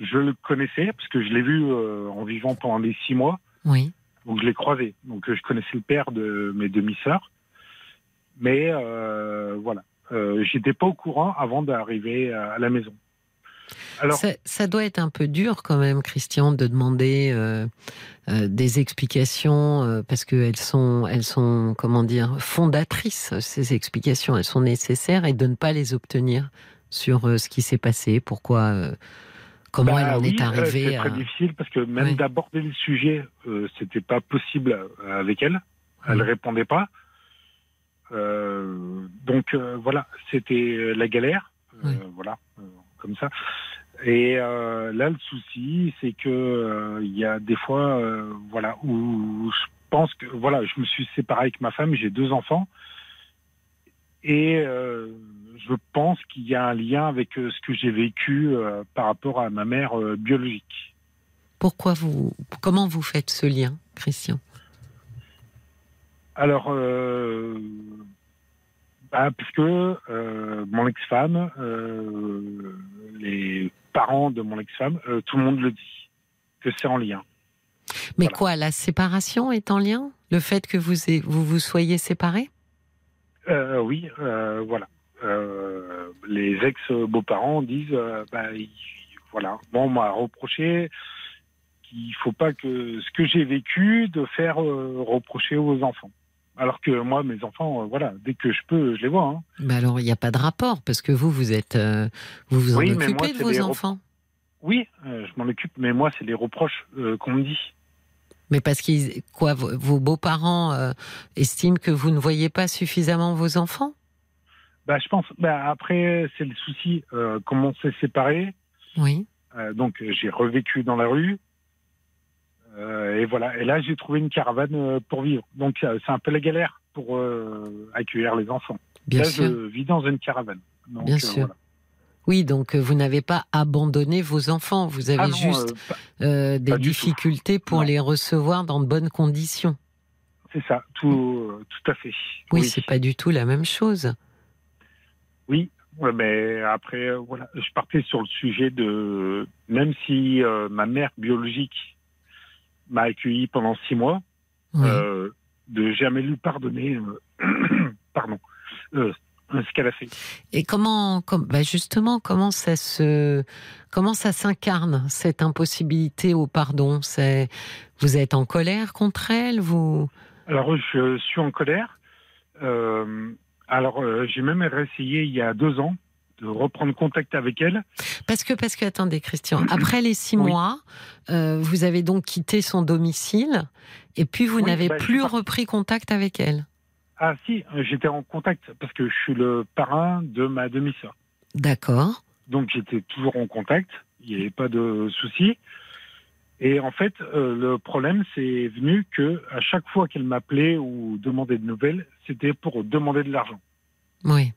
je le connaissais parce que je l'ai vu euh, en vivant pendant les six mois. Oui. Donc je l'ai croisé. Donc je connaissais le père de mes demi-sœurs. Mais euh, voilà, euh, j'étais pas au courant avant d'arriver à la maison. Alors Ça, ça doit être un peu dur quand même, Christian, de demander euh, euh, des explications euh, parce qu'elles sont, elles sont, comment dire, fondatrices. Ces explications, elles sont nécessaires et de ne pas les obtenir sur euh, ce qui s'est passé, pourquoi, comment bah elle en oui, est arrivée. c'est à... très difficile parce que même d'aborder le sujet, c'était pas possible avec elle. Elle Mm. répondait pas. Donc voilà, c'était la galère. Oui. Voilà, comme ça. Et euh, là, le souci, c'est que euh, il y a des fois, euh, voilà, où je pense que voilà, je me suis séparé avec ma femme, j'ai deux enfants, et je pense qu'il y a un lien avec ce que j'ai vécu par rapport à ma mère biologique. Pourquoi vous, comment vous faites ce lien, Christian? Alors, euh, bah, parce que euh, mon ex-femme, euh, les parents de mon ex-femme, euh, tout le monde le dit, que c'est en lien. Mais Voilà. quoi, la séparation est en lien? Le fait que vous vous, vous soyez séparés? Euh, oui, voilà. Les ex-beaux-parents disent, bah, il- voilà, bon, on m'a reproché qu'il faut pas que ce que j'ai vécu de faire euh, reprocher aux enfants. Alors que moi, mes enfants, euh, voilà, dès que je peux, je les vois. hein. Bah alors, il n'y a pas de rapport, parce que vous, vous êtes, euh, vous vous en Oui, mais moi, occupez de vos enfants. Oui, euh, je m'en occupe, mais moi, c'est les reproches qu'on me dit. Mais parce qu'ils, quoi, vos, beaux-parents estiment que vous ne voyez pas suffisamment vos enfants? Bah, je pense. Bah, après, c'est le souci. Comment on s'est séparés. Oui. Donc, j'ai revécu dans la rue. Euh, et voilà. Et là, j'ai trouvé une caravane euh, pour vivre. Donc, euh, c'est un peu la galère pour euh, accueillir les enfants. Bien là, sûr. je vis dans une caravane. Donc, Bien sûr. voilà. Oui, donc vous n'avez pas abandonné vos enfants, vous avez Ah non, juste pas- des pas difficultés pour Non. les recevoir dans de bonnes conditions. c'est ça, tout, tout à fait. Oui, c'est pas du tout la même chose. Oui, ouais, mais après, euh, voilà, je partais sur le sujet de même si euh, ma mère biologique m'a accueilli pendant six mois, Oui. euh, de jamais lui pardonner, euh, pardon, euh, ce qu'elle a fait. Et comment, comme, bah justement, comment ça se, comment ça s'incarne cette impossibilité au pardon? C'est, vous êtes en colère contre elle, vous? Alors, je suis en colère. Alors, j'ai même réessayé il y a deux ans de reprendre contact avec elle. Parce que, parce que, attendez, Christian, après les six Oui. mois, euh, vous avez donc quitté son domicile, et puis vous Oui, n'avez bah, plus repris contact avec elle. Ah si, j'étais en contact parce que je suis le parrain de ma demi-sœur. D'accord. Donc j'étais toujours en contact, il n'y avait pas de souci. Et en fait, euh, le problème, c'est venu que à chaque fois qu'elle m'appelait ou demandait de nouvelles, c'était pour demander de l'argent. Oui.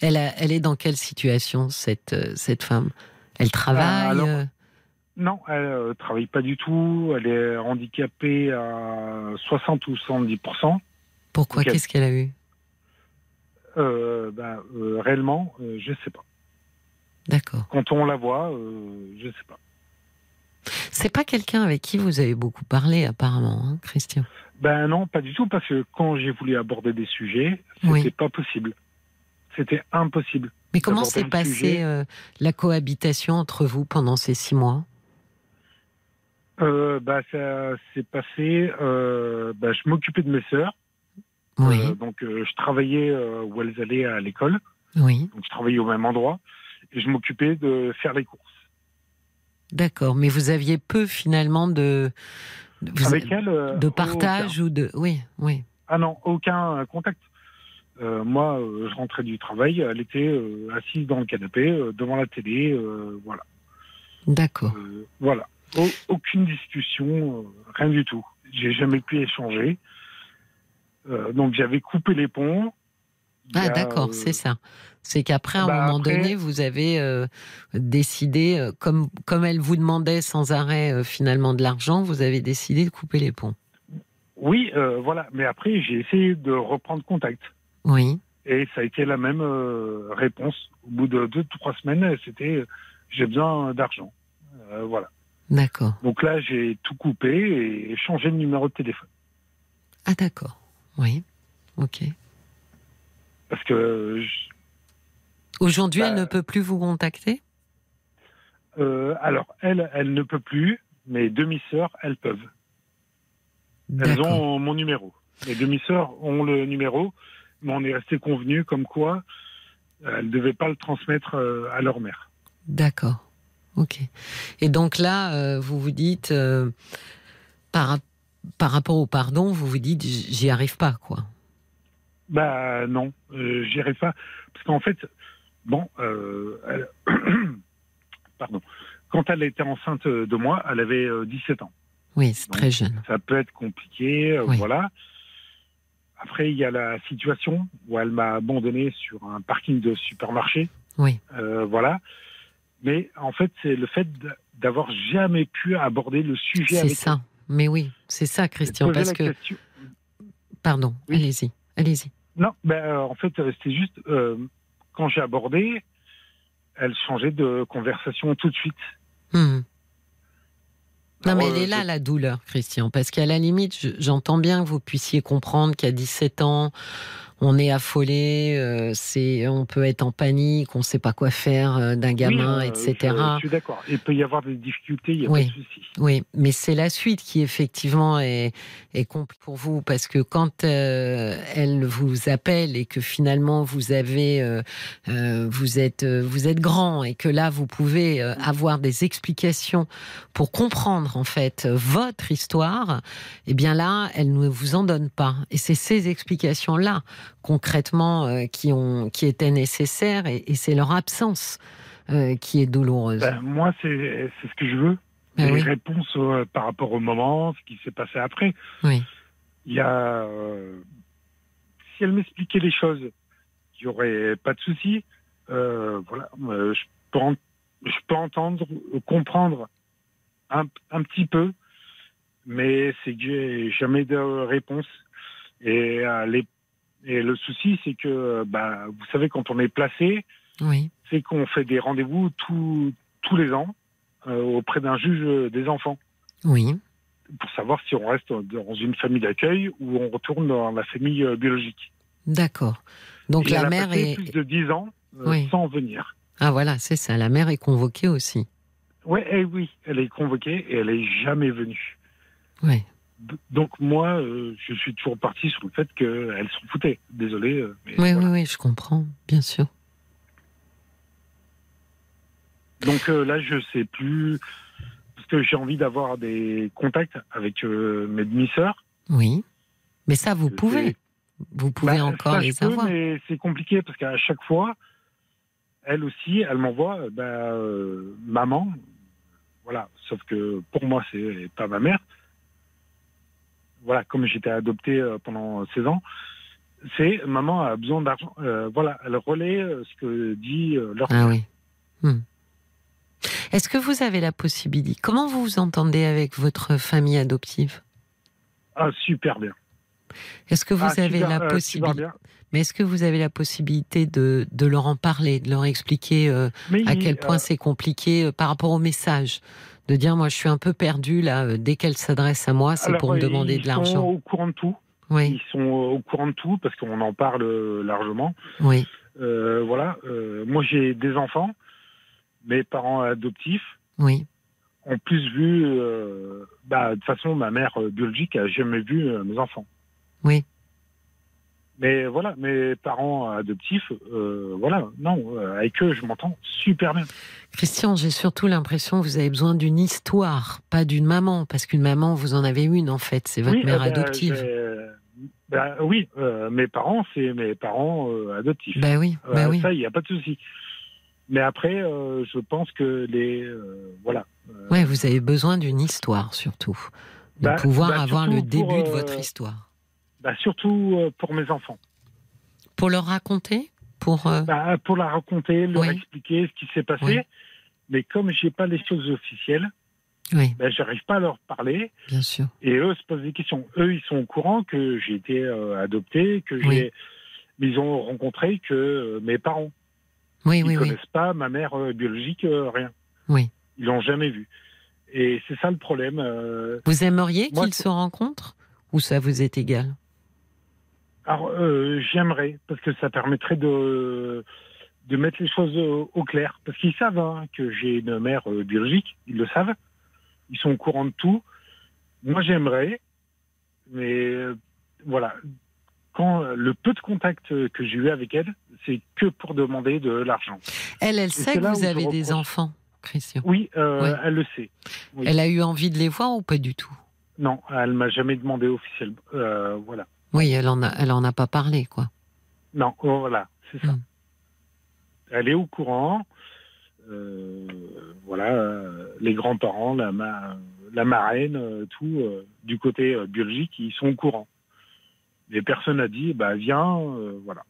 Elle, a- elle est dans quelle situation, cette, euh, cette femme? Elle travaille alors- euh, Non, elle euh, travaille pas du tout. Elle est handicapée à 60 ou 70% Pourquoi. Qu'est-ce qu'elle a eu? Euh, ben, euh, Réellement, euh, je sais pas. D'accord. Quand on la voit, je sais pas. C'est pas quelqu'un avec qui vous avez beaucoup parlé, apparemment, hein, Christian? Ben non, pas du tout, parce que quand j'ai voulu aborder des sujets, c'était Oui. pas possible. C'était impossible. Mais comment s'est passée euh, la cohabitation entre vous pendant ces six mois? Euh, bah, ça s'est passé. Euh, bah, je m'occupais de mes sœurs. Oui, Euh, donc, je travaillais où elles allaient à l'école. oui, Donc, je travaillais au même endroit. Et je m'occupais de faire les courses. d'accord. Mais vous aviez peu finalement de de, vous- Avec elles. de aucun. partage ou de oui, oui, Ah non, aucun contact. Euh, moi, euh, je rentrais du travail. Elle était euh, assise dans le canapé, devant la télé. voilà. d'accord. Voilà. Au- aucune discussion, rien du tout. J'ai jamais pu échanger. Donc j'avais coupé les ponts. Ah d'accord, c'est ça. C'est qu'après, à un bah, moment après- donné, vous avez décidé, comme, comme elle vous demandait sans arrêt finalement de l'argent, vous avez décidé de couper les ponts. Oui, voilà. Mais après, j'ai essayé de reprendre contact. Oui, Et ça a été la même euh, réponse. Au bout de deux, trois semaines, c'était euh, j'ai besoin d'argent. Euh, voilà. d'accord. Donc là, j'ai tout coupé et changé de numéro de téléphone. Ah d'accord. Oui, ok. Parce que je- Aujourd'hui, elle Bah, ne peut plus vous contacter? Euh, alors elle, elle ne peut plus. Mes demi-sœurs, elles peuvent. Elles ont mon numéro. Mes demi-sœurs ont le numéro, mais on est resté convenu comme quoi euh, elles ne devaient pas le transmettre euh, à leur mère. D'accord. Ok. Et donc là, euh, vous vous dites, euh, par, par rapport au pardon, vous vous dites, j'y arrive pas, quoi. Bah non, euh, j'y arrive pas. Parce qu'en fait, bon, euh, elle- pardon, quand elle était enceinte de moi, elle avait euh, 17 ans. Oui, c'est très jeune. Ça peut être compliqué, Oui. voilà. Après, il y a la situation où elle m'a abandonné sur un parking de supermarché. Oui, Euh, voilà. Mais en fait, c'est le fait d'avoir jamais pu aborder le sujet c'est ça. Mais oui, c'est ça. Christian. Parce que, question- pardon, Oui. allez-y, allez-y. Non, ben, euh, en fait, c'était juste euh, quand j'ai abordé, elle changeait de conversation tout de suite. Hmm. Non, mais elle est euh, là, je- la douleur, Christian, parce qu'à la limite, je- j'entends bien que vous puissiez comprendre qu'à 17 ans, on est affolé, euh, c'est, on peut être en panique, on ne sait pas quoi faire euh, d'un gamin, Oui, etc. Je, je suis d'accord. Il peut y avoir des difficultés, il n'y a Oui. pas de souci. Oui, mais c'est la suite qui effectivement est, est compliquée pour vous parce que quand euh, elle vous appelle et que finalement vous avez, euh, euh, vous êtes, euh, vous êtes grand et que là vous pouvez euh, avoir des explications pour comprendre en fait votre histoire, eh bien là elle ne vous en donne pas et c'est ces explications là concrètement euh, qui ont, qui étaient nécessaires et, et c'est leur absence euh, qui est douloureuse. Ben, moi, c'est ce que je veux. Ben oui. réponses euh, par rapport au moment, ce qui s'est passé après. Oui. Il y a. euh, si elle m'expliquait les choses, il n'y aurait pas de souci. Euh, voilà. Euh, je, peux en- je peux entendre, comprendre un, un petit peu, mais c'est que j'ai jamais de réponse. Et, les- et le souci, c'est que, bah, vous savez, quand on est placé, Oui. c'est qu'on fait des rendez-vous tous tous les ans euh, auprès d'un juge des enfants Oui. pour savoir si on reste dans une famille d'accueil ou on retourne dans la famille euh, biologique. D'accord. Donc Et la mère est. plus de 10 ans euh, Oui. sans venir. Ah voilà, c'est ça. La mère est convoquée aussi. Ouais, eh oui, elle est convoquée et elle est jamais venue. Oui. Donc moi, euh, je suis toujours parti sur le fait qu'elle s'en foutait. Désolé. euh, mais Oui, voilà. oui, oui, je comprends, bien sûr. Donc euh, là, je sais plus parce que j'ai envie d'avoir des contacts avec euh, mes demi-sœurs. Oui. Mais ça, vous pouvez. Vous pouvez Bah, encore ça, les peux, avoir. Mais c'est compliqué parce qu'à chaque fois, elle aussi, elle m'envoie bah, maman. Voilà. Sauf que pour moi, c'est pas ma mère. Voilà, comme j'étais adopté euh, pendant 16 ans, c'est maman a besoin d'argent. Euh, voilà, elle relaie euh, ce que dit leur Ah oui. Hmm. Est-ce que vous avez la possibilité Comment vous vous entendez avec votre famille adoptive? Ah, super bien. Est-ce que vous Ah, avez super, la possibilité. Mais est-ce que vous avez la possibilité de, de leur en parler, de leur expliquer euh, à quel point c'est compliqué par rapport au message? De dire, moi, je suis un peu perdu là. euh, dès qu'elle s'adresse à moi, c'est pour me euh, demander ils de l'argent. sont au courant de tout. Oui, Ils sont au courant de tout parce qu'on en parle euh, largement. oui, Euh, voilà. Euh, moi, j'ai des enfants. Mes parents adoptifs oui. ont plus vu. euh, bah, de toute façon, ma mère euh, biologique a jamais vu euh, mes enfants. Oui. Mais voilà, mes parents adoptifs, euh, voilà, non, euh, avec eux, je m'entends super bien. Christian, j'ai surtout l'impression que vous avez besoin d'une histoire, pas d'une maman, parce qu'une maman, vous en avez une en fait, c'est votre oui, mère euh, bah, adoptive. bah, oui, euh, mes parents, c'est mes parents adoptifs. Ben oui, ben oui. Ça, il n'y a pas de souci. Mais après, je pense que les. voilà. Ouais, vous avez besoin d'une histoire surtout, de Bah, pouvoir bah, avoir le pour, début de votre histoire. Bah, surtout euh, pour mes enfants. Pour leur raconter, pour euh, Bah, pour la raconter, leur Oui. expliquer ce qui s'est passé. Oui. Mais comme j'ai pas les choses officielles, oui, bah, j'arrive pas à leur parler. bien sûr. Et eux se posent des questions. Eux, ils sont au courant que j'ai été euh, adopté, que j'ai. Mais ils ont rencontré que euh, mes parents. Oui, Ils oui, connaissent pas ma mère euh, biologique, rien. oui. Ils l'ont jamais vue. Et c'est ça le problème. Vous aimeriez qu'ils se rencontrent ou ça vous est égal? Alors, euh, j'aimerais, parce que ça permettrait de, de mettre les choses au, au clair. Parce qu'ils savent hein, que j'ai une mère euh, biologique, ils le savent. Ils sont au courant de tout. Moi, j'aimerais, mais euh, voilà. Quand euh, le peu de contact que j'ai eu avec elle, c'est que pour demander de l'argent. Elle, elle sait que vous avez des reproche. enfants, Christian. Oui, Ouais. elle le sait. Oui. Elle a eu envie de les voir ou pas du tout? Non, elle m'a jamais demandé officiellement. Voilà. Oui, elle en a, elle en a pas parlé, quoi. Non, oh, voilà, c'est ça. Mm. Elle est au courant. Euh, voilà, les grands-parents, la, ma- la marraine, euh, tout, euh, du côté euh, biologique, ils sont au courant. Mais personne n'a dit, bah viens, voilà.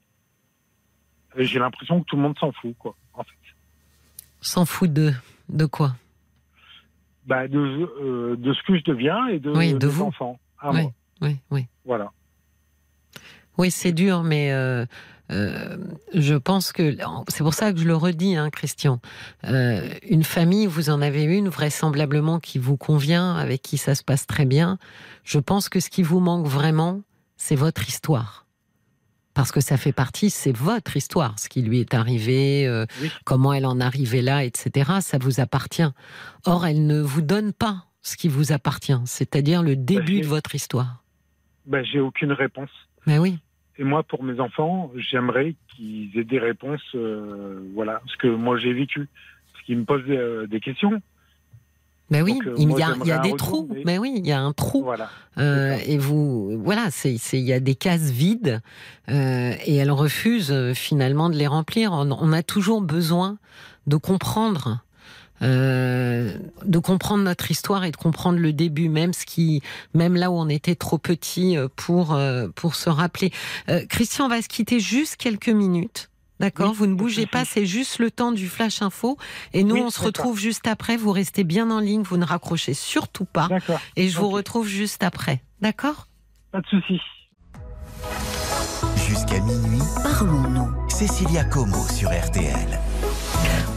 J'ai l'impression que tout le monde s'en fout, quoi, en fait. S'en fout de, de quoi? Bah, de, de ce que je deviens et de, Oui, de des vous. enfants. à Oui, moi. oui, oui. Voilà. Oui, c'est dur, mais euh, euh, je pense que c'est pour ça que je le redis, hein, Christian. Euh, une famille, vous en avez une vraisemblablement qui vous convient, avec qui ça se passe très bien. Je pense que ce qui vous manque vraiment, c'est votre histoire. Parce que ça fait partie, c'est votre histoire, ce qui lui est arrivé, euh, Oui. comment elle en est arrivée là, etc. Ça vous appartient. Or, elle ne vous donne pas ce qui vous appartient, c'est-à-dire le début j'ai- de votre histoire. Ben, j'ai aucune réponse. Mais oui. Et moi, pour mes enfants, j'aimerais qu'ils aient des réponses, euh, voilà, ce que moi j'ai vécu, ce qui me pose euh, des questions. Mais oui, Donc, euh, il moi, y a, il y a j'aimerais des trous. mais- Mais oui, il y a un trou. Voilà. Euh, et vous, voilà, c'est, il y a des cases vides et elle refuse finalement de les remplir. On, on a toujours besoin de comprendre. Euh, de comprendre notre histoire et de comprendre le début, même ce qui, même là où on était trop petit euh, pour euh, pour se rappeler. Euh, Christian on va se quitter juste quelques minutes. D'accord, Oui, vous ne bougez pas, c'est juste le temps du flash info. Et nous, Oui, on se d'accord. retrouve juste après. Vous restez bien en ligne, vous ne raccrochez surtout pas. D'accord. Et je vous retrouve juste après. D'accord? Pas de souci. Jusqu'à minuit, Parlons-nous. Cécilia Como sur RTL.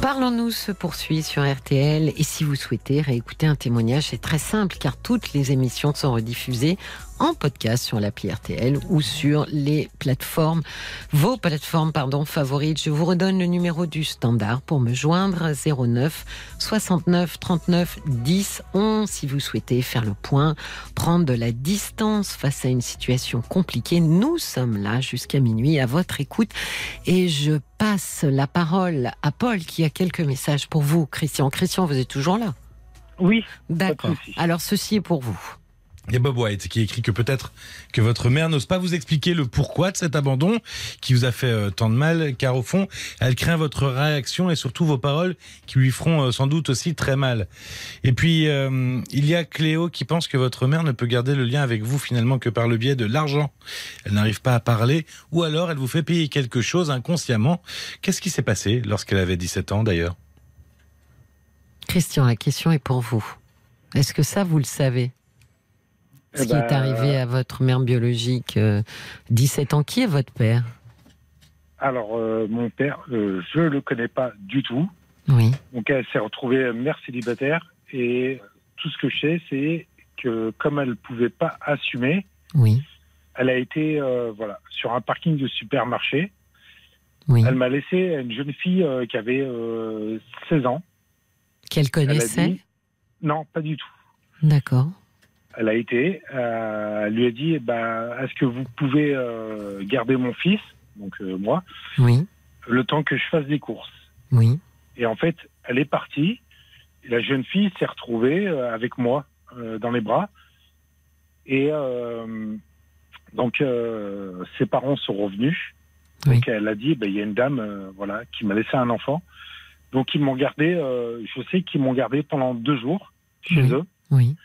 Parlons-nous se poursuit sur RTL et si vous souhaitez réécouter un témoignage, c'est très simple car toutes les émissions sont rediffusées en podcast sur l'appli RTL ou sur les plateformes, vos plateformes pardon favorites. Je vous redonne le numéro du standard pour me joindre 09 69 39 10 11 si vous souhaitez faire le point, prendre de la distance face à une situation compliquée. Nous sommes là jusqu'à minuit à votre écoute et je passe la parole à Paul qui a quelques messages pour vous, Christian. Christian, vous êtes toujours là? Oui. D'accord. souci. Alors, ceci est pour vous. Il y a Bob White qui écrit que peut-être que votre mère n'ose pas vous expliquer le pourquoi de cet abandon qui vous a fait euh, tant de mal, car au fond, elle craint votre réaction et surtout vos paroles qui lui feront euh, sans doute aussi très mal. Et puis, euh, il y a Cléo qui pense que votre mère ne peut garder le lien avec vous finalement que par le biais de l'argent. Elle n'arrive pas à parler ou alors elle vous fait payer quelque chose inconsciemment. Qu'est-ce qui s'est passé lorsqu'elle avait 17 ans d'ailleurs? Christian, la question est pour vous. Est-ce que ça, vous le savez? Ce Eh qui ben, est arrivé à votre mère biologique, euh, 17 ans, qui est votre père? Alors, euh, mon père, euh, je le connais pas du tout. Oui, Donc, elle s'est retrouvée mère célibataire et tout ce que je sais, c'est que comme elle pouvait pas assumer, oui, elle a été euh, voilà sur un parking de supermarché. oui. Elle m'a laissé une jeune fille euh, qui avait euh, 16 ans. Qu'elle Elle connaissait dit non, pas du tout. D'accord. Elle a été, euh, elle lui a dit, ben, est-ce que vous pouvez euh, garder mon fils, donc euh, moi, Oui, le temps que je fasse des courses. oui, Et en fait, elle est partie. Et la jeune fille s'est retrouvée avec moi dans les bras. Et donc, ses parents sont revenus. Oui. Donc, elle a dit, ben, il y a une dame, voilà, qui m'a laissé un enfant. Donc, ils m'ont gardé. je sais qu'ils m'ont gardé pendant deux jours chez Oui. eux. oui.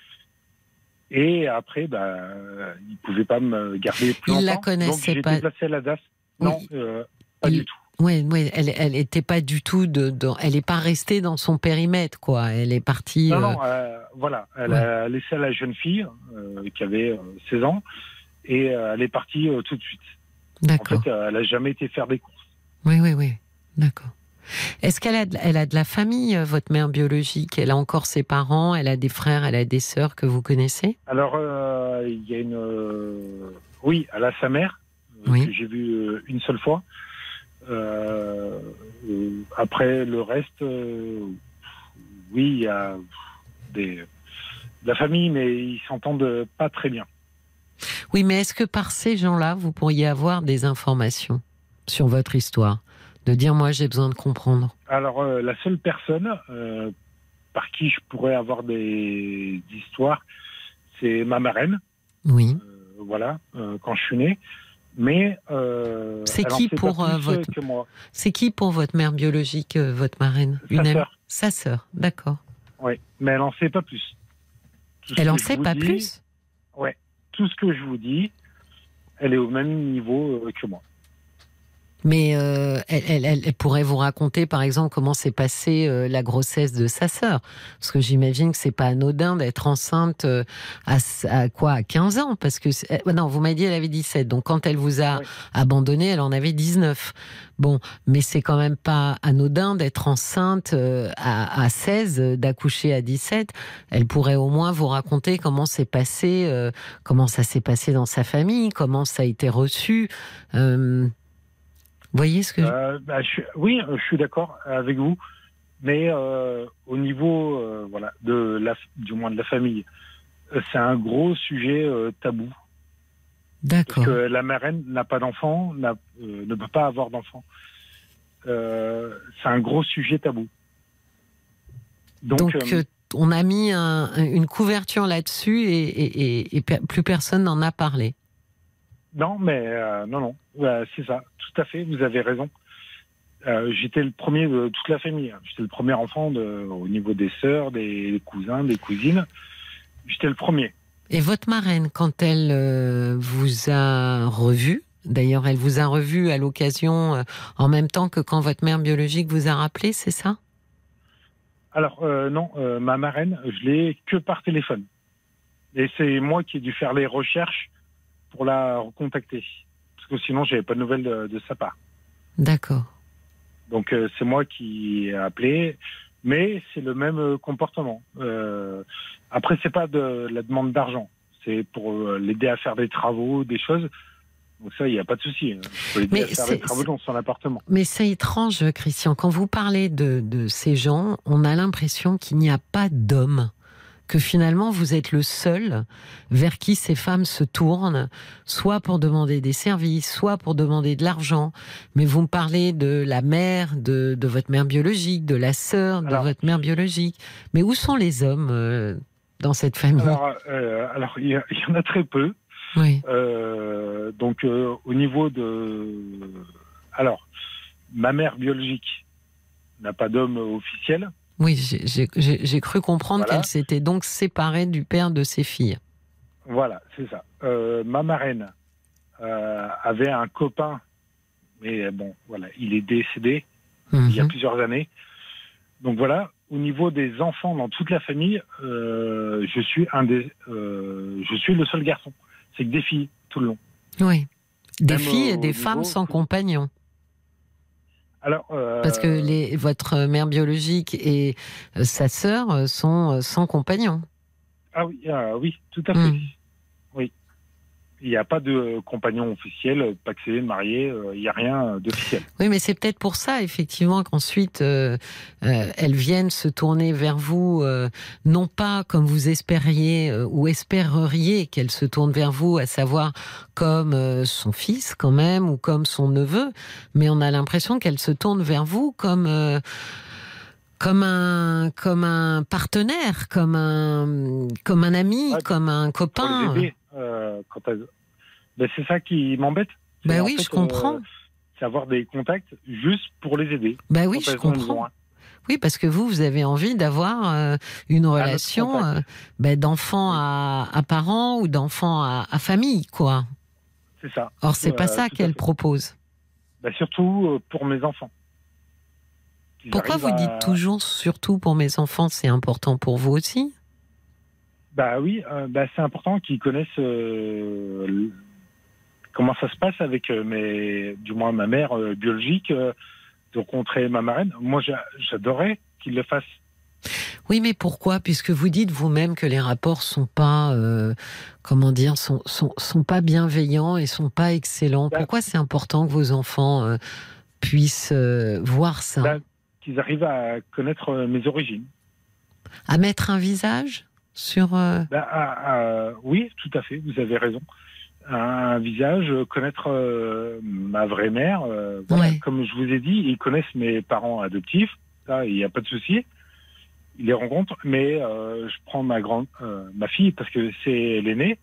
Et après, bah, euh, ils pouvaient pas me garder plus Ils longtemps. la Donc, j'ai pas. placé à la DAS. Oui. Non, euh, pas Ils- du tout. Oui, oui, elle, elle était pas du tout de, elle est pas restée dans son périmètre, quoi. Elle est partie. Non, euh, non, euh, voilà. Elle a laissé la jeune fille qui avait euh, 16 ans et elle est partie tout de suite. En D'accord. fait, elle a jamais été faire des courses. Oui, oui, oui. D'accord. Est-ce qu'elle a, de- elle a de la famille, euh, votre mère biologique? Elle a encore ses parents Elle a des frères Elle a des sœurs que vous connaissez? Alors, euh, il y a une. euh, oui, elle a sa mère, Oui. que j'ai vue une seule fois. Euh, après, le reste, euh, oui, il y a des, de la famille, mais ils s'entendent pas très bien. Oui, mais est-ce que par ces gens-là, vous pourriez avoir des informations sur votre histoire? De dire, moi, j'ai besoin de comprendre. Alors, euh, la seule personne euh, par qui je pourrais avoir des, des histoires, c'est ma marraine. Oui. Euh, voilà, quand je suis né. Mais C'est qui pour, votre- C'est qui pour votre mère biologique, votre marraine Sa amie sœur. Sa sœur, d'accord. Oui, mais elle en sait pas plus. Tout Elle en sait pas dis- plus Tout ce que je vous dis, elle est au même niveau que moi. Mais euh, elle, elle- elle- elle pourrait vous raconter, par exemple, comment s'est passée euh, la grossesse de sa sœur. Parce que j'imagine que c'est pas anodin d'être enceinte euh, à, à quoi À 15 ans? Parce que non, vous m'avez dit elle avait 17. Donc quand elle vous a Oui. abandonné, elle en avait 19. Bon, mais c'est quand même pas anodin d'être enceinte à, à 16, euh, d'accoucher à 17. Elle pourrait au moins vous raconter comment s'est passé, comment ça s'est passé dans sa famille, comment ça a été reçu. Euh, vous voyez ce que je... Euh, bah, je oui, je suis d'accord avec vous, mais euh, au niveau, euh, voilà, de la, du moins de la famille, euh, c'est un gros sujet euh, tabou. Parce D'accord. que la marraine n'a pas d'enfant, n'a- euh, ne peut pas avoir d'enfant. Euh, c'est un gros sujet tabou. Donc, Donc, euh, euh, on a mis un- une couverture là-dessus et, et- et- et per- plus personne n'en a parlé. Non, mais euh, non, non, Euh, c'est ça, tout à fait, vous avez raison. Euh, J'étais le premier de toute la famille. J'étais le premier enfant de, au niveau des sœurs, des cousins, des cousines. J'étais le premier. Et votre marraine, quand elle vous a revu, d'ailleurs, elle vous a revu à l'occasion, en même temps que quand votre mère biologique vous a rappelé, c'est ça? Alors, non, ma marraine, je l'ai que par téléphone. Et c'est moi qui ai dû faire les recherches pour la recontacter. Parce que sinon, j'avais pas de nouvelles de, de sa part. D'accord. Donc, euh, c'est moi qui ai appelé. Mais c'est le même euh, comportement. Euh, après, c'est pas de la demande d'argent. C'est pour euh, l'aider à faire des travaux, des choses. Donc ça, il n'y a pas de souci. L'aider Mais à faire c'est- des travaux dans son appartement. Mais c'est étrange, Christian. Quand vous parlez de, de ces gens, on a l'impression qu'il n'y a pas d'homme. Que finalement, vous êtes le seul vers qui ces femmes se tournent, soit pour demander des services, soit pour demander de l'argent. Mais vous me parlez de la mère, de, de votre mère biologique, de la sœur de Alors- votre mère biologique. Mais où sont les hommes euh, dans cette famille? Alors, euh, alors il y, a- il y en a très peu. Oui. Euh, donc au niveau de alors ma mère biologique n'a pas d'homme officiel Oui, j'ai- cru comprendre Voilà. qu'elle s'était donc séparée du père de ses filles. voilà c'est ça Euh, ma marraine euh, avait un copain mais bon voilà il est décédé il y a Mhm. plusieurs années donc voilà au niveau des enfants dans toute la famille euh, je suis un des je suis le seul garçon c'est que des filles tout le long Oui. Des Même filles et des femmes sans compagnon. Alors euh, Parce que les, votre mère biologique et euh, sa sœur sont euh, sans compagnon. Ah oui, ah oui, tout à fait. Mm. Oui. Il n'y a pas de compagnon officiel, paxé, marié, euh, il n'y a rien d'officiel. Oui, mais c'est peut-être pour ça, effectivement, qu'ensuite, euh, euh, elles viennent se tourner vers vous, euh, non pas comme vous espériez euh, ou espéreriez qu'elles se tournent vers vous, à savoir comme euh, son fils, quand même, ou comme son neveu, mais on a l'impression qu'elles se tournent vers vous comme... euh, comme un comme un partenaire, comme un comme un ami, Ouais, comme un Pour copain. les aider, quand elles- Ben, c'est ça qui m'embête. Ben en oui, fait, je comprends. euh, c'est avoir des contacts juste pour les aider. Bah oui, je comprends. Oui, parce que vous, vous avez envie d'avoir euh, une relation euh, ben, d'enfant à, à parents ou d'enfant à, à famille, quoi. C'est ça. Or, c'est pas Euh, ça tout à qu'elle propose. Ben, surtout euh, pour mes enfants. Pourquoi vous à- dites toujours, surtout pour mes enfants, c'est important pour vous aussi? Bah oui, euh, bah, c'est important qu'ils connaissent euh, comment ça se passe avec euh, mes, du moins ma mère biologique, de rencontrer ma marraine. Moi, j'a- j'adorais qu'ils le fassent. Oui, mais pourquoi? Puisque vous dites vous-même que les rapports sont pas, euh, comment dire, sont, sont, sont pas bienveillants et sont pas excellents. Bah- Pourquoi c'est important que vos enfants euh, puissent euh, voir ça? Bah, qu'ils arrivent à connaître mes origines. À mettre un visage? Sur. euh, à- oui, tout à fait, vous avez raison. Un visage, connaître euh, ma vraie mère. euh, voilà. Ouais. Comme je vous ai dit, ils connaissent mes parents adoptifs. Ça, il n'y a pas de souci. Ils les rencontrent, mais euh, je prends ma grande, ma fille parce que c'est l'aînée.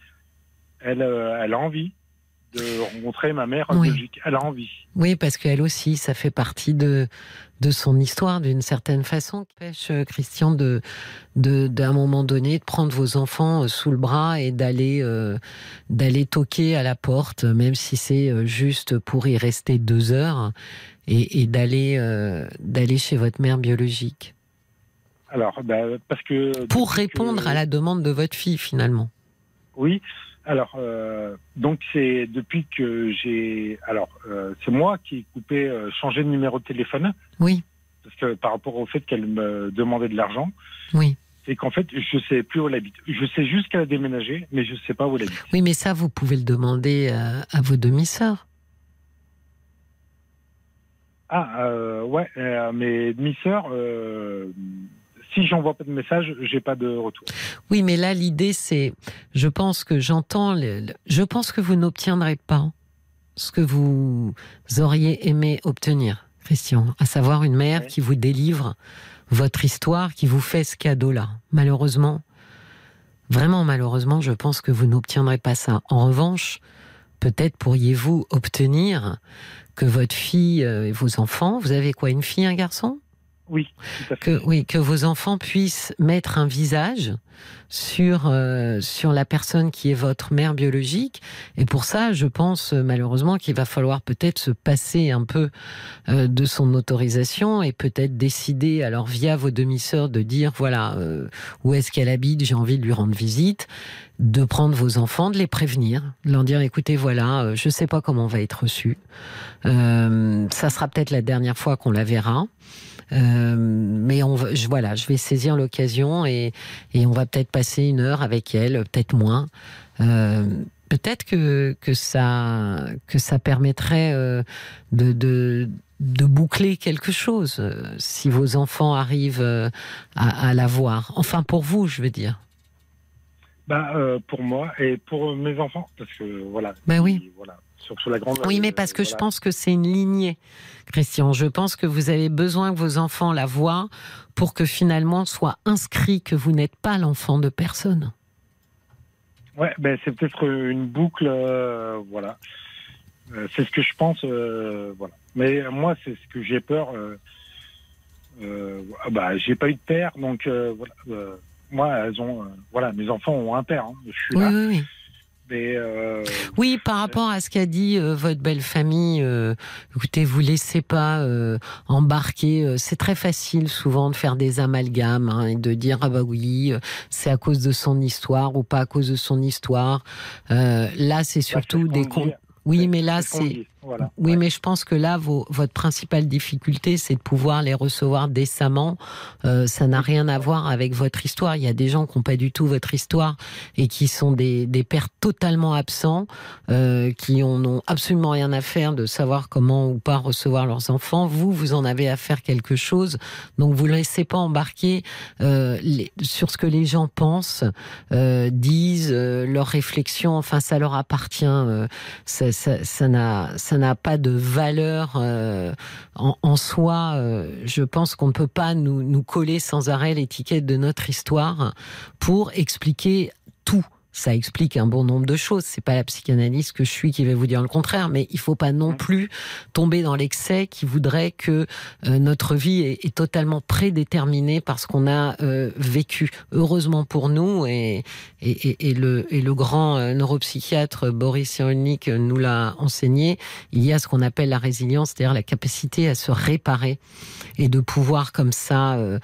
Elle, elle a envie de rencontrer ma mère Oui. biologique. Elle a envie. Oui, parce qu'elle aussi, ça fait partie de, de son histoire d'une certaine façon. Pêche, euh, Christian, de, de, d'un moment donné, de prendre vos enfants euh, sous le bras et d'aller, euh, d'aller toquer à la porte, même si c'est juste pour y rester deux heures, et, et d'aller, euh, d'aller chez votre mère biologique. Alors, bah, parce que Pour répondre que- à la demande de votre fille, finalement. Oui. Alors, euh, donc c'est depuis que j'ai. Alors, euh, c'est moi qui ai coupé, euh, changé de numéro de téléphone Oui, parce que par rapport au fait qu'elle me demandait de l'argent, oui. c'est qu'en fait, je sais plus où elle habite. Je sais juste qu'elle a déménagé, mais je sais pas où elle habite. Oui, mais ça, vous pouvez le demander à, à vos demi-sœurs. Ah, ouais, mes demi-sœurs, si j'envoie pas de message, j'ai pas de retour. Oui, mais là, l'idée, c'est, je pense que j'entends, le- le- je pense que vous n'obtiendrez pas ce que vous auriez aimé obtenir, Christian, à savoir une mère qui vous délivre votre histoire, qui vous fait ce cadeau-là. Malheureusement, vraiment malheureusement, je pense que vous n'obtiendrez pas ça. En revanche, peut-être pourriez-vous obtenir que votre fille euh, et vos enfants, vous avez quoi, une fille, un garçon? Oui, que vos enfants puissent mettre un visage sur euh, sur la personne qui est votre mère biologique. Et pour ça je pense euh, malheureusement qu'il va falloir peut-être se passer un peu euh, de son autorisation et peut-être décider alors via vos demi-sœurs de dire voilà où est-ce qu'elle habite j'ai envie de lui rendre visite de prendre vos enfants de les prévenir de leur dire écoutez voilà je sais pas comment on va être reçu. Ça sera peut-être la dernière fois qu'on la verra euh, mais on je, voilà, je vais saisir l'occasion et, et on va peut-être passer une heure avec elle, peut-être moins. Euh, peut-être que, que, ça, que ça permettrait euh, de, de, de boucler quelque chose euh, si vos enfants arrivent euh, à, à la voir. Enfin, pour vous, je veux dire. Bah, euh, pour moi et pour mes enfants, parce que voilà. Bah oui. La grande. Oui, mais euh, parce que je pense que c'est une lignée, Christian. Je pense que vous avez besoin que vos enfants la voient pour que finalement soit inscrit que vous n'êtes pas l'enfant de personne. Ouais, ben c'est peut-être une boucle, euh, voilà. Euh, c'est ce que je pense, euh, voilà. Mais euh, moi, c'est ce que j'ai peur. Euh, euh, ah bah, j'ai pas eu de père, donc euh, voilà. euh, moi, elles ont, euh, voilà, mes enfants ont un père. hein, je suis Oui, là, oui, oui. Mais euh, Oui, par rapport à ce qu'a dit euh, votre belle famille, euh, écoutez, vous laissez pas embarquer. c'est très facile souvent de faire des amalgames hein, et de dire ah bah oui, c'est à cause de son histoire ou pas à cause de son histoire. Là, c'est bah, surtout ce des comptes. Oui, mais là, c'est voilà. oui, Ouais. mais je pense que là, vos- votre principale difficulté, c'est de pouvoir les recevoir décemment. Euh, ça n'a rien à voir avec votre histoire. Il y a des gens qui n'ont pas du tout votre histoire et qui sont des, des pères totalement absents, euh, qui en ont absolument rien à faire de savoir comment ou pas recevoir leurs enfants. Vous, vous en avez à faire quelque chose. Donc, vous ne laissez pas embarquer euh, les- sur ce que les gens pensent, euh, disent, euh, leurs réflexions. Enfin, ça leur appartient. euh, ça, ça, ça n'a ça n'a pas de valeur euh, en, soi. euh, je pense qu'on ne peut pas nous coller sans arrêt l'étiquette de notre histoire pour expliquer tout. Ça explique un bon nombre de choses. C'est pas la psychanalyste que je suis qui va vous dire le contraire, mais il faut pas non plus tomber dans l'excès qui voudrait que euh, notre vie est, est totalement prédéterminée par ce qu'on a euh, vécu. Heureusement pour nous, et, et, le, et le grand euh, neuropsychiatre Boris Cyrulnik nous l'a enseigné, il y a ce qu'on appelle la résilience, c'est-à-dire la capacité à se réparer et de pouvoir comme ça euh,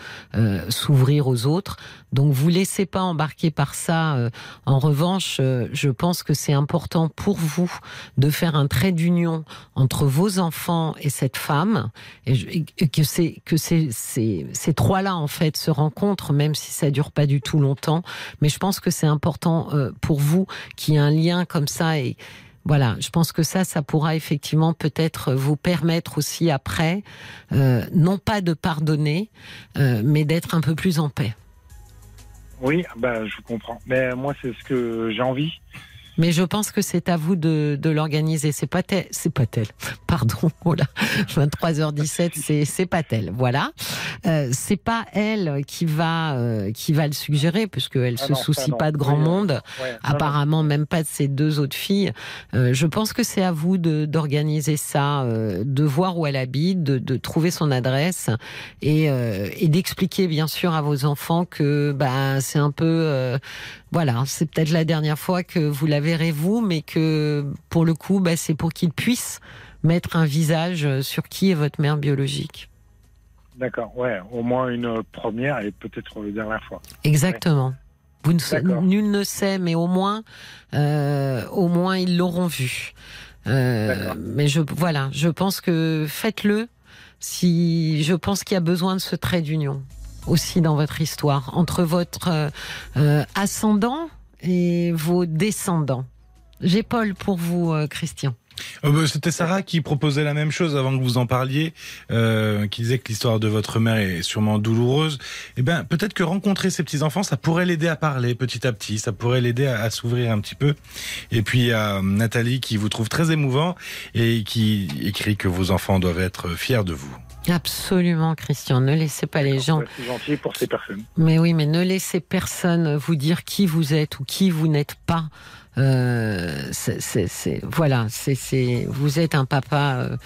s'ouvrir aux autres. Donc vous laissez pas embarquer par ça. euh, en revanche, euh, je pense que c'est important pour vous de faire un trait d'union entre vos enfants et cette femme, et, que c'est que ces, ces, ces trois-là en fait se rencontrent, même si ça dure pas du tout longtemps. Mais je pense que c'est important euh, pour vous qu'il y ait un lien comme ça et voilà, je pense que ça, ça pourra effectivement peut-être vous permettre aussi après, euh, non pas de pardonner, euh, mais d'être un peu plus en paix. Oui, bah, je vous comprends. Mais moi, c'est ce que j'ai envie. Mais je pense que c'est à vous de, de l'organiser. C'est pas tel, c'est pas tel. Pardon, oh là, 23h17, c'est c'est pas tel. Voilà, euh, c'est pas elle qui va euh, qui va le suggérer puisqu'elle Ah se non, soucie non. pas de grand Oui, euh, monde. Ouais, non, non. Apparemment, même pas de ses deux autres filles. Euh, je pense que c'est à vous de d'organiser ça, euh, de voir où elle habite, de, de trouver son adresse et, euh, et d'expliquer bien sûr à vos enfants que bah c'est un peu euh, voilà, c'est peut-être la dernière fois que vous la verrez vous, mais que pour le coup, bah, c'est pour qu'ils puissent mettre un visage sur qui est votre mère biologique. D'accord, ouais, au moins une première et peut-être la dernière fois. Exactement. Vous ne, D'accord. nul ne sait, mais au moins, euh, au moins ils l'auront vu. Euh, mais je, voilà, je pense que faites-le. Si je pense qu'il y a besoin de ce trait d'union aussi dans votre histoire entre votre euh, euh, ascendant et vos descendants. J'ai Paul pour vous, euh, Christian. Euh, bah, C'était Sarah qui proposait la même chose avant que vous en parliez, euh, qui disait que l'histoire de votre mère est sûrement douloureuse. Eh ben, peut-être que rencontrer ses petits enfants, ça pourrait l'aider à parler petit à petit, ça pourrait l'aider à, à s'ouvrir un petit peu. Et puis a euh, Nathalie qui vous trouve très émouvant et qui écrit que vos enfants doivent être fiers de vous. Absolument, Christian. Ne laissez pas les gens C'est gentil pour ces personnes. Mais oui, mais ne laissez personne vous dire qui vous êtes ou qui vous n'êtes pas. Euh, c'est- voilà, c'est, c'est, vous êtes un papa euh,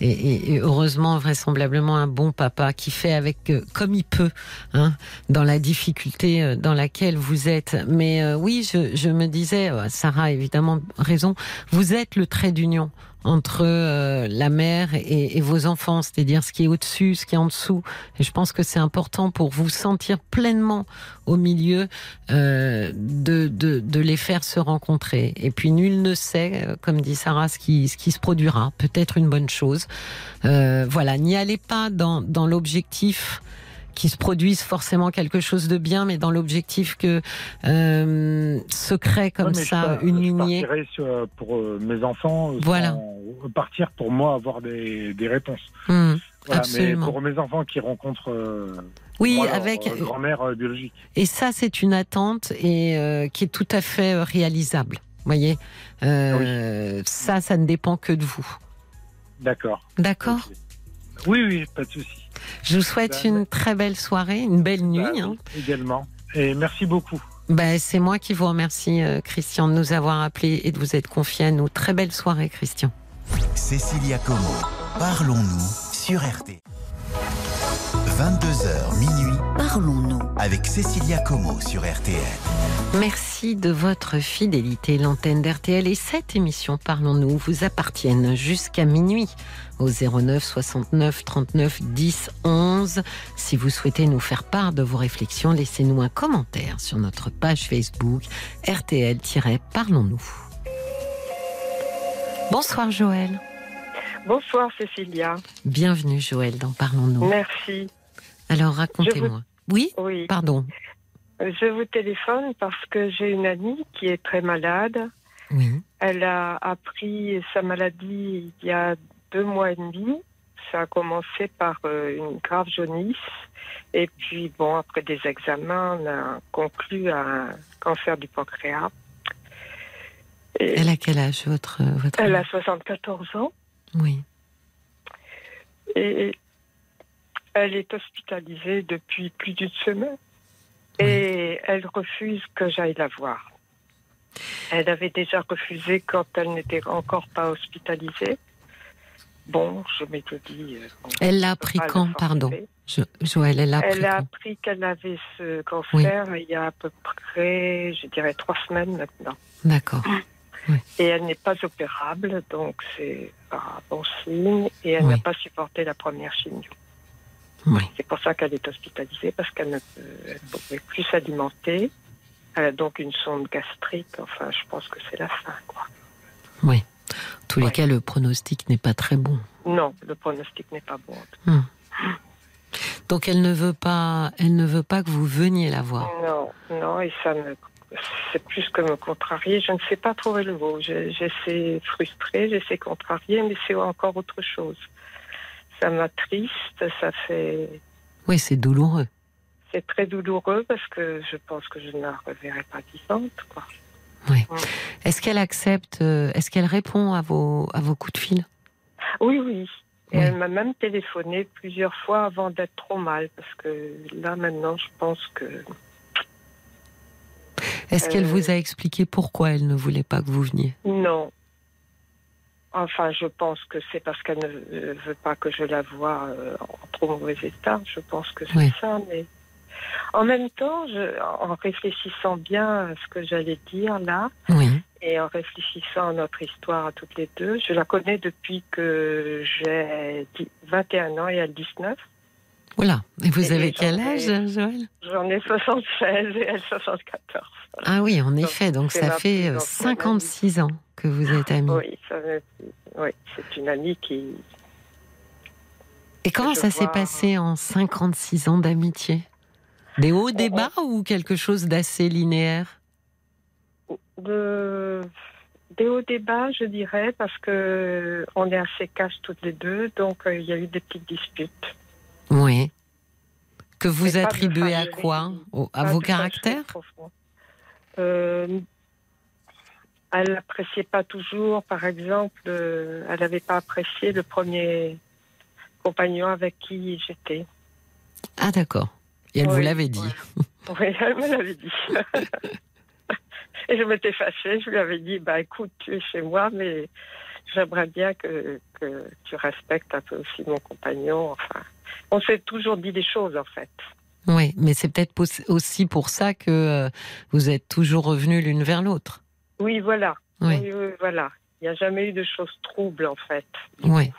et, heureusement, vraisemblablement un bon papa qui fait avec euh, comme il peut, hein, dans la difficulté dans laquelle vous êtes. Mais oui, je, je me disais, Sarah a évidemment raison, vous êtes le trait d'union entre euh, la mère et, et vos enfants, c'est-à-dire ce qui est au-dessus, ce qui est en dessous. Et je pense que c'est important pour vous sentir pleinement au milieu euh, de, de, de les faire se rencontrer. Et puis nul ne sait, euh, comme dit Sarah, ce qui, ce qui se produira. Peut-être une bonne chose. Euh, voilà, n'y allez pas dans, dans l'objectif qui se produise forcément quelque chose de bien, mais dans l'objectif que euh, comme Ouais, mais je ça, une je lignée. sur- pour euh, mes enfants, sans Voilà. partir pour moi avoir des, des réponses. Hmm. Voilà, Absolument. Mais pour mes enfants qui rencontrent euh, Oui, moi, leur, avec euh, grand-mère euh, biologique. Et ça, c'est une attente et euh, qui est tout à fait euh, réalisable. Voyez, Euh, ça, ça ne dépend que de vous. D'accord. D'accord. Oui, oui, pas de souci. Je vous souhaite une très belle soirée, une belle nuit. Bah, hein. oui, Également. Et merci beaucoup. Ben, c'est moi qui vous remercie, euh, Christian, de nous avoir appelés et de vous être confié à nous. Très belle soirée, Christian. Cécilia Como, parlons-nous sur RT. 22h minuit Parlons-nous. avec Cécilia Como sur RTL. Merci de votre fidélité. L'antenne d'RTL et cette émission Parlons-nous vous appartiennent jusqu'à minuit au 09 69 39 10 11. Si vous souhaitez nous faire part de vos réflexions, laissez-nous un commentaire sur notre page Facebook RTL-Parlons-nous. Bonsoir Joël. Bonsoir Cécilia. Bienvenue Joël dans Parlons-nous. Merci. Alors racontez-moi. Oui Oui, Pardon. je vous téléphone parce que j'ai une amie qui est très malade. Oui. Elle a appris sa maladie il y a deux mois et demi. Ça a commencé par euh, une grave jaunisse. Et puis, bon, après des examens, on a conclu à un cancer du pancréas. Et Elle a quel âge votre, votre elle a 74 ans. Oui. Et elle est hospitalisée depuis plus d'une semaine. Et elle refuse que j'aille la voir. Elle avait déjà refusé quand elle n'était encore pas hospitalisée. Bon, je m'étais dit. euh, Elle l'a je appris quand, pardon Jo- Joël, elle l'a appris Elle a appris qu'elle avait ce cancer il y a à peu près, je dirais, trois semaines maintenant. D'accord. Et elle n'est pas opérable, donc c'est pas un bon signe. Et elle Oui. n'a pas supporté la première chimio. Oui. C'est pour ça qu'elle est hospitalisée, parce qu'elle ne peut, pouvait plus s'alimenter. Elle a donc une sonde gastrique. Enfin, je pense que c'est la fin, quoi. Oui. En tous les cas, le pronostic n'est pas très bon. Non, le pronostic n'est pas bon. Donc elle ne veut pas, elle ne veut pas que vous veniez la voir. Non, non, et ça me, c'est plus que me contrarier. Je ne sais pas trouver le mot. Je- J'essaie frustré, j'essaie contrarié, mais c'est encore autre chose. Ça m'attriste, ça fait, Oui, c'est douloureux. c'est très douloureux parce que je pense que je ne la reverrai pas vivante, quoi. Oui. Est-ce qu'elle accepte, euh, est-ce qu'elle répond à vos, à vos coups de fil? Oui, oui. Et Oui. elle m'a même téléphoné plusieurs fois avant d'être trop mal, parce que là maintenant, je pense que Est-ce qu'elle Euh, vous a expliqué pourquoi elle ne voulait pas que vous veniez? Non. Enfin, je pense que c'est parce qu'elle ne veut pas que je la voie euh, en trop mauvais état. Je pense que c'est Oui. ça, mais en même temps, je, en réfléchissant bien à ce que j'allais dire là, Oui. Et en réfléchissant à notre histoire à toutes les deux, je la connais depuis que j'ai dix- 21 ans et elle 19. Voilà. Et vous Et avez quel âge, Joël? J'en ai 76 et elle 74. Ah oui, en Donc, effet. Donc ça fait plus euh, ancienne amie. 56 ans que vous êtes amis. Oui, c'est une amie qui. Et comment ça s'est vois- passé en 56 ans d'amitié? Des hauts, des Oh, bas ou quelque chose d'assez linéaire? De, des hauts débats, je dirais, parce que on est assez cash toutes les deux, donc euh, il y a eu des petites disputes. Oui. Que vous attribuez à quoi? À vos caractères? Euh, elle n'appréciait pas toujours, par exemple, euh, elle n'avait pas apprécié le premier compagnon avec qui j'étais. Ah d'accord. Et elle vous l'avait dit. Oui, elle me l'avait dit. Et je m'étais fâchée, je lui avais dit, bah écoute, tu es chez moi, mais j'aimerais bien que, que tu respectes un peu aussi mon compagnon. Enfin, on s'est toujours dit des choses, en fait. Oui, mais c'est peut-être aussi pour ça que euh, vous êtes toujours revenus l'une vers l'autre. Oui, voilà. Oui. Oui, oui, voilà. Il n'y a jamais eu de choses troubles, en fait. Oui.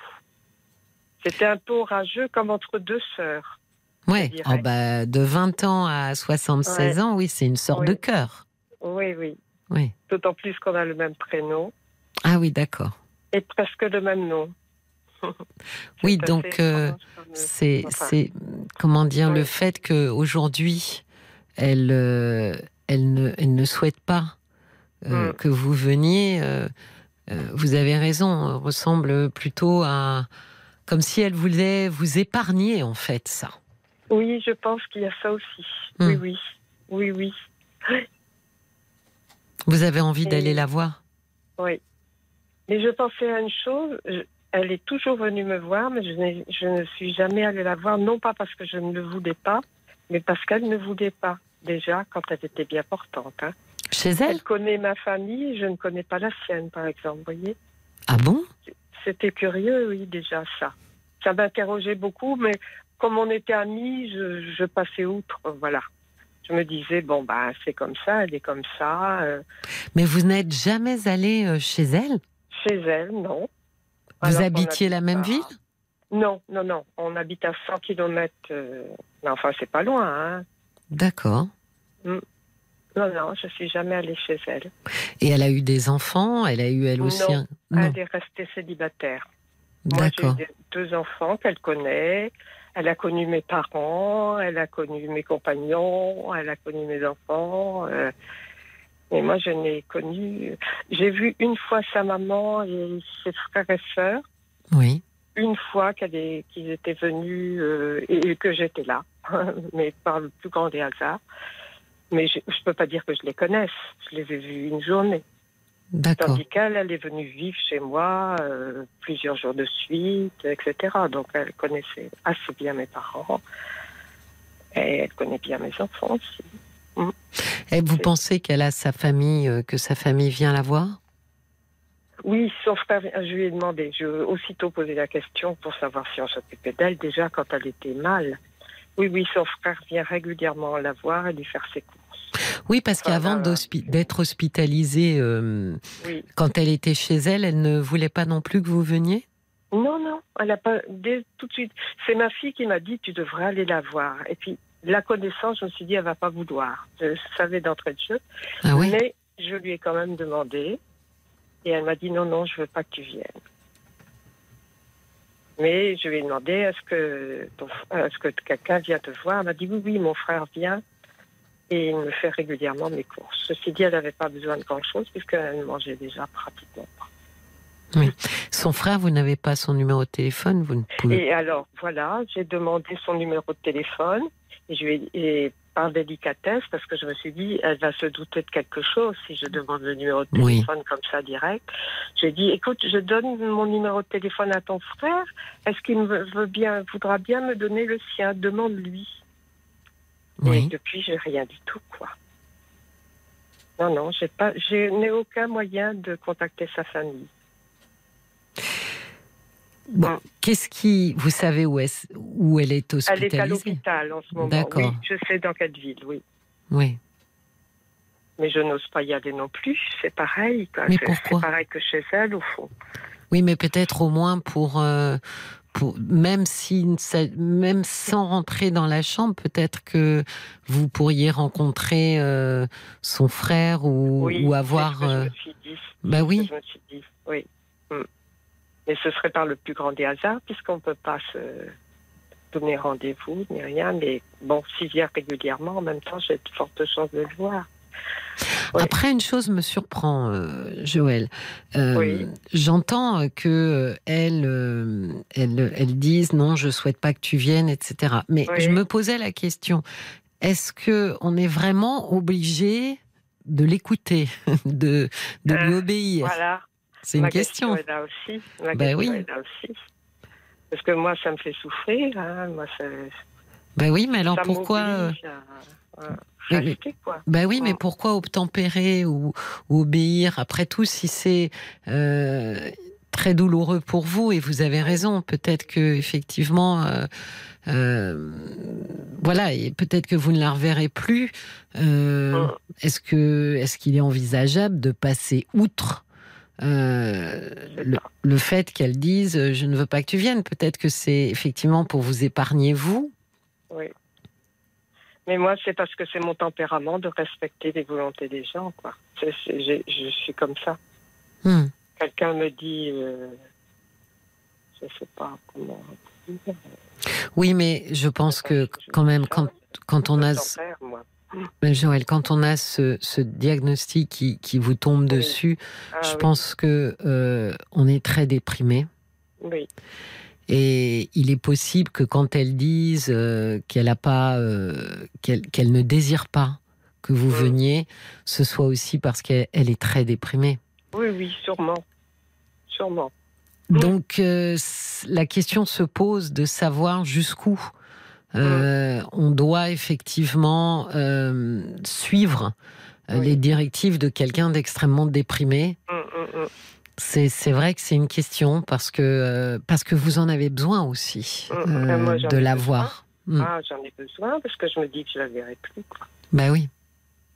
C'était un peu orageux comme entre deux sœurs. Ouais. dirais. Oh, bah, de 20 ans à 76 ans, oui, c'est une sorte Oui. de cœur. Oui, oui. Oui. D'autant plus qu'on a le même prénom Ah oui, d'accord. et presque le même nom. Oui, donc euh, c'est, enfin. comment dire Oui. le fait que aujourd'hui elle, euh, elle ne, elle ne souhaite pas euh, Mm. que vous veniez. euh, vous avez raison, ressemble plutôt à comme si elle voulait vous épargner en fait ça. Oui, je pense qu'il y a ça aussi. Hmm. Oui, oui. Oui, oui. Vous avez envie Et- d'aller la voir? Oui. Mais je pensais à une chose. Elle est toujours venue me voir, mais je, je ne suis jamais allée la voir, non pas parce que je ne le voulais pas, mais parce qu'elle ne voulait pas. Déjà, quand elle était bien portante. hein. chez elle Elle connaît ma famille, je ne connais pas la sienne, par exemple. Vous voyez Ah bon? C'était curieux, oui, déjà, ça. Ça m'interrogeait beaucoup, mais comme on était amis, je, je passais outre, voilà. Je me disais, bon, bah, c'est comme ça, elle est comme ça. euh, Mais vous n'êtes jamais allé euh, chez elle? Chez elle, non. Vous Alors habitiez la même ville? Non, non, non. On habite à 100 km. Mais enfin, c'est pas loin, hein. D'accord. Non, non, je suis jamais allée chez elle. Et elle a eu des enfants? Elle a eu elle aussi Non, un... Non. Elle est restée célibataire. Moi, j'ai D'accord. deux enfants qu'elle connaît. Elle a connu mes parents, elle a connu mes compagnons, elle a connu mes enfants. euh, et moi, je n'ai connu. J'ai vu une fois sa maman et ses frères et sœurs. Oui. Une fois qu'ils étaient venus euh, et, et que j'étais là, mais par le plus grand des hasards. Mais je ne peux pas dire que je les connaisse. Je les ai vus une journée. D'accord. Tandis qu'elle, elle est venue vivre chez moi euh, plusieurs jours de suite, etc. Donc elle connaissait assez bien mes parents. Et elle connaît bien mes enfants aussi. Et vous pensez qu'elle a sa famille, euh, que sa famille vient la voir? Oui, son frère, je lui ai demandé, je aussitôt posé la question pour savoir si on s'occupait d'elle déjà quand elle était mal. Oui, oui, son frère vient régulièrement la voir et lui faire ses courses. Oui, parce Enfin, qu'avant d'hospi- d'être hospitalisée, euh, Oui. quand elle était chez elle, elle ne voulait pas non plus que vous veniez? Non, non, elle a pas dès tout de suite. C'est ma fille qui m'a dit tu devrais aller la voir. Et puis la connaissance, je me suis dit elle va pas vouloir. Je savais d'entrée de jeu, Ah oui mais je lui ai quand même demandé et elle m'a dit non, non, je veux pas que tu viennes. Mais je lui ai demandé est-ce que ton- est-ce que quelqu'un vient te voir? Elle m'a dit oui, oui, mon frère vient et il me fait régulièrement mes courses. Ceci dit, elle n'avait pas besoin de grand chose puisqu'elle mangeait déjà pratiquement pas. Son frère, vous n'avez pas son numéro de téléphone, vous ne pouvez Et alors, voilà, j'ai demandé son numéro de téléphone. Et, je et par délicatesse, parce que je me suis dit, elle va se douter de quelque chose si je demande le numéro de Oui. téléphone comme ça direct. J'ai dit, écoute, je donne mon numéro de téléphone à ton frère. Est-ce qu'il veut bien, voudra bien me donner le sien? Demande-lui. Et Oui. depuis, j'ai rien du tout, quoi. Non, non, j'ai pas, je n'ai aucun moyen de contacter sa famille. Bon, qu'est-ce qui, vous savez où, est où elle est Elle est à hospitalisée l'hôpital en ce moment. D'accord. Oui, je sais dans quelle ville, oui. Oui. Mais je n'ose pas y aller non plus. C'est pareil. Mais pourquoi C'est pareil que chez elle, au fond. Oui, mais peut-être au moins pour, euh, pour même si même sans rentrer dans la chambre, peut-être que vous pourriez rencontrer euh, son frère ou, oui, ou c'est avoir. ce que je euh, me suis dit. Bah oui. Je me suis dit, oui. Mm. Mais ce serait par le plus grand des hasards, puisqu'on ne peut pas se donner rendez-vous ni rien. Mais bon, s'il vient régulièrement, en même temps, j'ai de fortes chances de le voir. Ouais. Après, une chose me surprend, euh, Joël. Euh, Oui. J'entends que euh, elles, euh, elles, elles disent non, je souhaite pas que tu viennes, etc. Mais Oui. je me posais la question est-ce que on est vraiment obligé de l'écouter, de, de lui obéir? Voilà. C'est une Ma question. est là aussi. Ma Ben question oui. est là aussi. Parce que moi, ça me fait souffrir. hein. Moi, ça, Ben oui, mais alors ça pourquoi euh, rester, quoi. Ben oui, mais pourquoi obtempérer ou, ou obéir? Après tout, si c'est euh, très douloureux pour vous, et vous avez raison, peut-être que effectivement, euh, euh, voilà, et peut-être que vous ne la reverrez plus. Mm. Est-ce que est-ce qu'il est envisageable de passer outre euh, le, fait qu'elle dise euh, je ne veux pas que tu viennes Peut-être que c'est effectivement pour vous épargner vous. Oui. Mais moi, c'est parce que c'est mon tempérament de respecter les volontés des gens, quoi. Je suis comme ça. Hmm. Quelqu'un me dit, euh, je sais pas comment. Oui, mais je pense que quand même, quand, quand on a moi. Mais Joël, quand on a ce, ce diagnostic qui, qui vous tombe Oui. dessus, Ah je oui, pense que euh, on est très déprimé. Oui, Et il est possible que quand elle dise euh, qu'elle a pas, euh, qu'elle qu'elle ne désire pas que vous Mm. veniez, ce soit aussi parce qu'elle elle est très déprimée. oui, oui, sûrement. Sûrement. Donc la question se pose de savoir jusqu'où euh, on doit effectivement euh, suivre euh, Oui. les directives de quelqu'un d'extrêmement déprimé. Hum, hum. C'est vrai que c'est une question parce que euh, parce que vous en avez besoin aussi Mm, mm, moi, de ai la besoin. voir. Mm. Ah, j'en ai besoin parce que je me dis que je la verrai plus, quoi. Bah oui.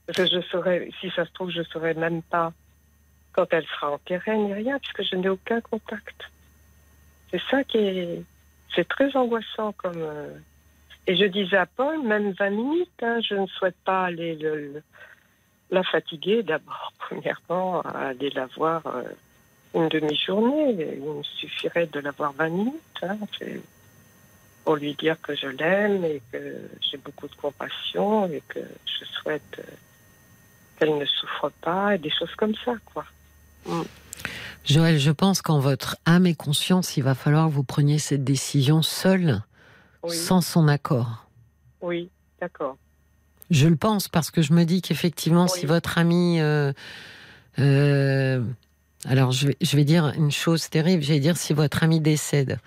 Parce que je saurais, si ça se trouve, je saurais même pas quand elle sera enterrée ni rien, puisque je n'ai aucun contact. C'est ça qui est, c'est très angoissant comme. Et je disais à Paul, même 20 minutes, hein, je ne souhaite pas aller le, le- la fatiguer d'abord, premièrement, aller la voir euh, une demi-journée. Il me suffirait de la voir 20 minutes. hein, pour lui dire que je l'aime et que j'ai beaucoup de compassion et que je souhaite euh, qu'elle ne souffre pas et des choses comme ça, quoi. Joël, je pense qu'en votre âme et conscience, il va falloir que vous preniez cette décision seule, Oui, sans son accord. oui, d'accord. Je le pense parce que je me dis qu'effectivement, si votre ami, euh, euh, alors je vais, je vais dire une chose terrible, je vais dire si votre ami décède.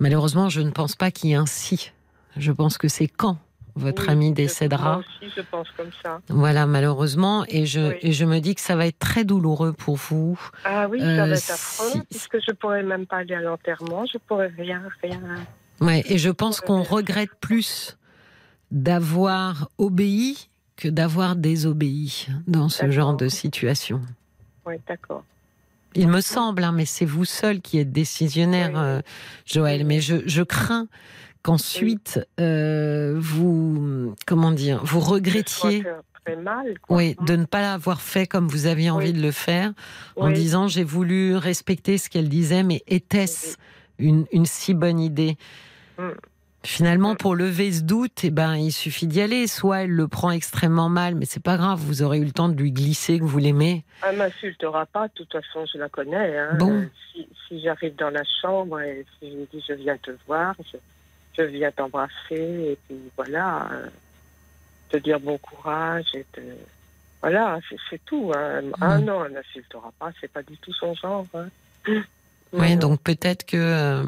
Malheureusement, je ne pense pas qu'il y ait un si. Je pense que c'est quand votre Oui, ami décédera. Moi aussi, je pense comme ça. Voilà, malheureusement, et je, Oui. et je me dis que ça va être très douloureux pour vous. Ah oui, Euh, ça va être si- affreux, puisque je pourrais même pas aller à l'enterrement, je pourrais rien, rien. Ouais, et je pense qu'on regrette plus d'avoir obéi que d'avoir désobéi dans ce genre de situation. Oui, d'accord. Il me semble, hein, mais c'est vous seul qui êtes décisionnaire, Oui. euh, Joël. Mais je, je crains qu'ensuite euh, vous, comment dire, vous regrettiez, mal, quoi. oui, de ne pas l'avoir fait comme vous aviez envie Oui. de le faire, en disant j'ai voulu respecter ce qu'elle disait, mais était-ce une, une si bonne idée? Finalement, Mm. pour lever ce doute, eh ben, il suffit d'y aller. Soit elle le prend extrêmement mal, mais c'est pas grave, vous aurez eu le temps de lui glisser que vous l'aimez. Elle m'insultera pas, de toute façon, je la connais. Hein. Bon. Euh, Si, si j'arrive dans la chambre et si je lui dis je viens te voir, je, je viens t'embrasser, et puis voilà. euh, de dire bon courage et. Voilà, c'est- tout. Hein. Ah Mm. non, elle n'insultera pas, c'est pas du tout son genre. hein. Oui, Non, donc peut-être que, euh,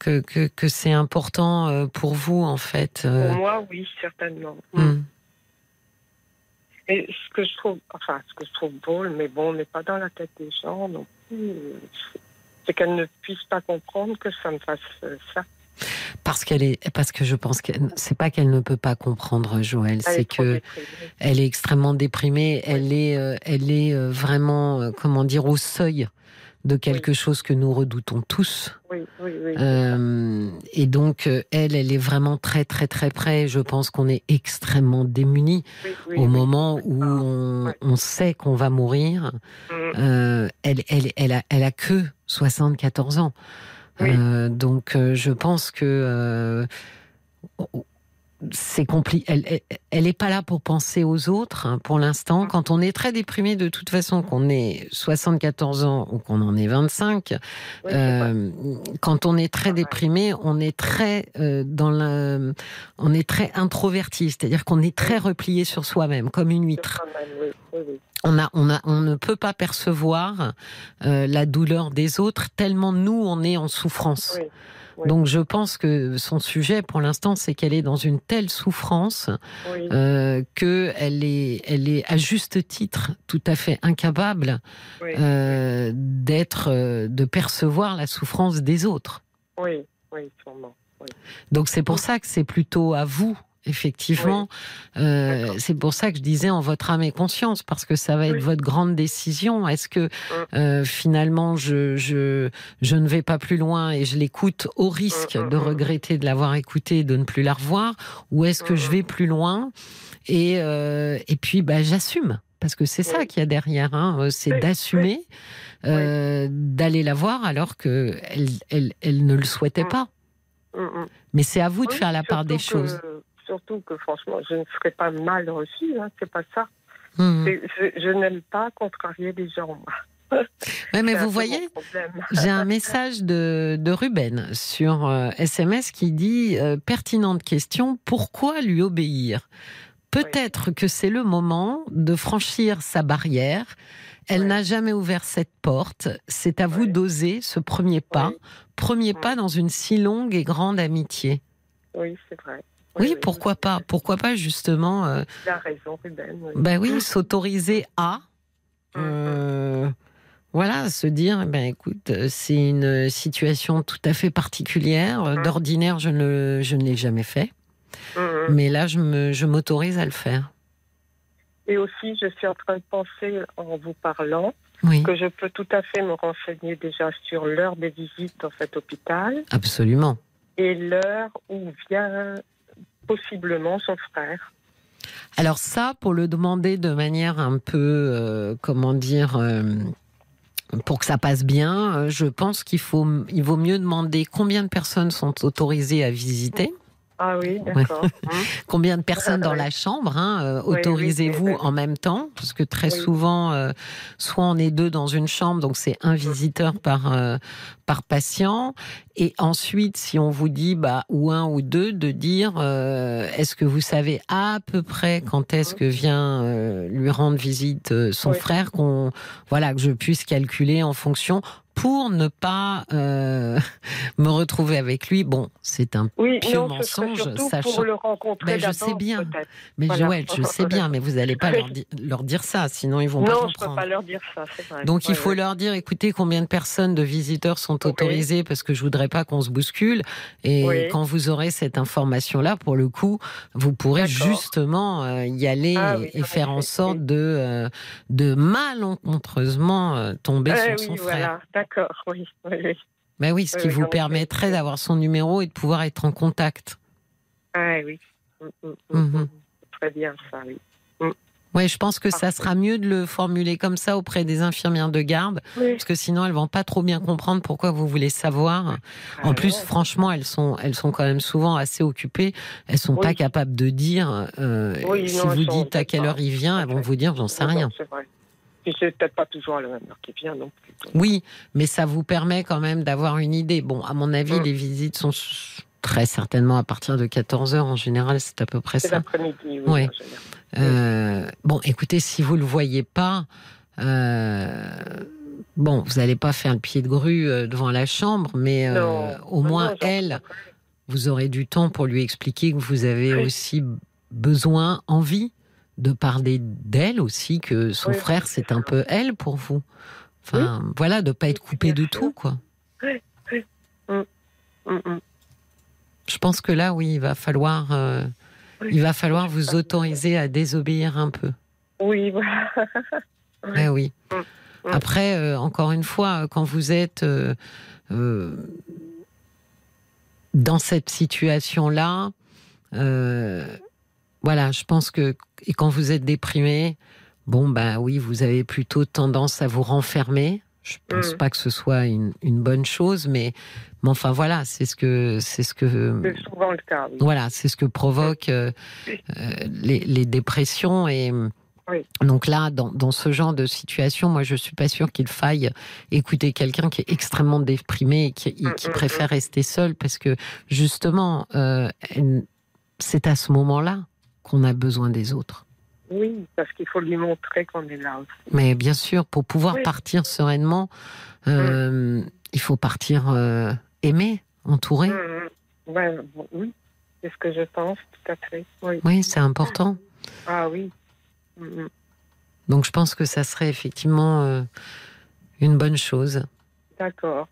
que, que, que c'est important euh, pour vous, en fait. euh, Pour moi, oui, certainement. Mm. hmm. Et ce que je trouve, enfin, ce que je trouve drôle, mais bon, on n'est pas dans la tête des gens plus, euh, c'est qu'elle ne puisse pas comprendre que ça me fasse ça. Parce qu'elle est, parce que je pense que c'est pas qu'elle ne peut pas comprendre, Joël, c'est que déprimée. elle est extrêmement déprimée. Elle est, elle est vraiment, comment dire, au seuil de quelque chose que nous redoutons tous. Oui, oui, oui. Euh, et donc, euh, elle, elle est vraiment très, très, très près. Je pense qu'on est extrêmement démunis au moment où on, on sait qu'on va mourir. Mm. Euh, elle, elle, elle, a, elle a que 74 ans. Euh, donc, je pense que c'est compliqué. Elle, elle, elle est pas là pour penser aux autres hein, pour l'instant. Quand on est très déprimé, de toute façon, qu'on ait 74 ans ou qu'on en ait 25, Oui, c'est vrai. euh, quand on est très déprimé, on est très euh, dans la, on est très introverti, c'est-à-dire qu'on est très replié sur soi-même, comme une huître. On a, on a, on ne peut pas percevoir euh, la douleur des autres tellement nous on est en souffrance. Oui, oui. Donc je pense que son sujet pour l'instant c'est qu'elle est dans une telle souffrance oui. euh, que elle est, elle est à juste titre tout à fait incapable oui, euh, d'être, euh, de percevoir la souffrance des autres. oui, oui, sûrement. Donc c'est pour ça que c'est plutôt à vous. Effectivement, Euh, c'est pour ça que je disais en votre âme et conscience, parce que ça va être Oui. votre grande décision. Est-ce que euh, finalement je, je, je ne vais pas plus loin et je l'écoute au risque Mm, mm, de regretter de l'avoir écouté et de ne plus la revoir, ou est-ce que je vais plus loin et, euh, et puis bah, j'assume parce que c'est ça qu'il y a derrière, hein, c'est Oui, d'assumer euh, d'aller la voir alors que elle, elle, elle ne le souhaitait pas. Mm, mm. Mais c'est à vous de Oui, faire la part des choses. Surtout que franchement, je ne serais pas mal reçue, hein, c'est pas ça. C'est- Je, je n'aime pas contrarier les gens. moi. Mais vous voyez. J'ai un message de, de Ruben sur euh, SMS qui dit euh, pertinente question, pourquoi lui obéir? Peut-être que c'est le moment de franchir sa barrière. Elle n'a jamais ouvert cette porte. C'est à vous d'oser ce premier pas, premier pas dans une si longue et grande amitié. Oui, c'est vrai. Oui, pourquoi pas Pourquoi pas justement euh, Il a raison, Ruben. oui. Ben oui, s'autoriser à. euh, voilà, se dire, ben écoute, euh, c'est une situation tout à fait particulière. Mhm. D'ordinaire, je ne, je ne l'ai jamais fait. Mm, mm. Mais là, je me, je m'autorise à le faire. Et aussi, je suis en train de penser, en vous parlant, Oui, que je peux tout à fait me renseigner déjà sur l'heure des visites dans cet hôpital absolument. et l'heure où vient possiblement. Alors ça, pour le demander de manière un peu, euh, comment dire, euh, pour que ça passe bien, euh, je pense qu'il faut, il vaut mieux demander combien de personnes sont autorisées à visiter. Ah oui, d'accord. Combien de personnes dans la chambre hein, euh, Oui, Autorisez-vous oui. en même temps? Parce que très Oui. souvent, euh, soit on est deux dans une chambre, donc c'est un visiteur par, euh, par patient. Et ensuite, si on vous dit, bah, ou un ou deux, de dire, euh, est-ce que vous savez à peu près quand est-ce que vient euh, lui rendre visite son frère, qu'on, voilà, que je puisse calculer en fonction pour ne pas euh, me retrouver avec lui. Bon, c'est un Oui, Pieux non, mensonge, sachant- pour le rencontrer Ben, je sais bien. Mais Voilà. Joël, je sais bien, mais vous n'allez pas leur, di- leur dire ça, sinon ils vont pas Non, je peux comprendre. pas leur dire ça, vrai. Donc il faut ouais. leur dire, écoutez, combien de personnes de visiteurs sont Oui. autorisées parce que je voudrais pas qu'on se bouscule. Et Oui. quand vous aurez cette information-là, pour le coup, vous pourrez justement euh, y aller Ah et- oui, faire en sorte oui. de, euh, de malencontreusement euh, tomber Eh sur oui, son frère. voilà, d'accord, oui, oui, oui. Ben oui, ce qui vous en permettrait d'avoir son numéro et de pouvoir être en contact. Ah oui. Très bien, ça, oui. Oui, je pense que ça sera mieux de le formuler comme ça auprès des infirmières de garde, Oui. parce que sinon elles vont pas trop bien comprendre pourquoi vous voulez savoir. En Ah plus, non. franchement, elles sont, elles sont quand même souvent assez occupées. Elles sont Oui. pas capables de dire. euh, Oui, si non, vous dites à quelle heure il vient, elles vont vous dire, j'en sais rien. C'est vrai. Puis c'est peut-être pas toujours à la même heure qui vient non plus. donc. Oui, mais ça vous permet quand même d'avoir une idée. Bon, à mon avis, Mm. les visites sont très certainement à partir de 14 heures en général, c'est à peu près C'est ça. l'après-midi, oui. Ouais. Euh, bon, écoutez, si vous le voyez pas, euh, bon, vous n'allez pas faire le pied de grue euh, devant la chambre, mais euh, au Non, moins non, elle, vous aurez du temps pour lui expliquer que vous avez Oui. aussi besoin, envie de parler d'elle aussi, que son Oui, frère c'est un peu elle pour vous. Enfin, voilà, de pas être coupé de tout, quoi. Mm, mm. Je pense que là, oui, il va falloir, euh, il va falloir vous autoriser à désobéir un peu. Oui, voilà. Oui. Eh oui. Mm, mm. Après, euh, encore une fois, quand vous êtes euh, dans cette situation-là, voilà, je pense que et quand vous êtes déprimé, bon bah oui, vous avez plutôt tendance à vous renfermer. Je pense Mm. pas que ce soit une, une bonne chose, mais, mais enfin voilà, c'est ce que c'est ce que C'est souvent le cas, oui. voilà, c'est ce que provoquent euh, euh, les, les dépressions. Et Oui. donc là, dans, dans ce genre de situation, moi, je suis pas sûre qu'il faille écouter quelqu'un qui est extrêmement déprimé et qui, qui Mm, mm, préfère rester seul parce que justement, euh, c'est à ce moment-là qu'on a besoin des autres. Oui, parce qu'il faut lui montrer qu'on est là aussi. Mais bien sûr, pour pouvoir Oui. partir sereinement, euh, il faut partir euh, aimé, entouré. Mm, mm. Oui, c'est ce que je pense, tout à fait. Oui. Oui, c'est important. Ah oui. Mm, mm. Donc je pense que ça serait effectivement euh, une bonne chose D'accord.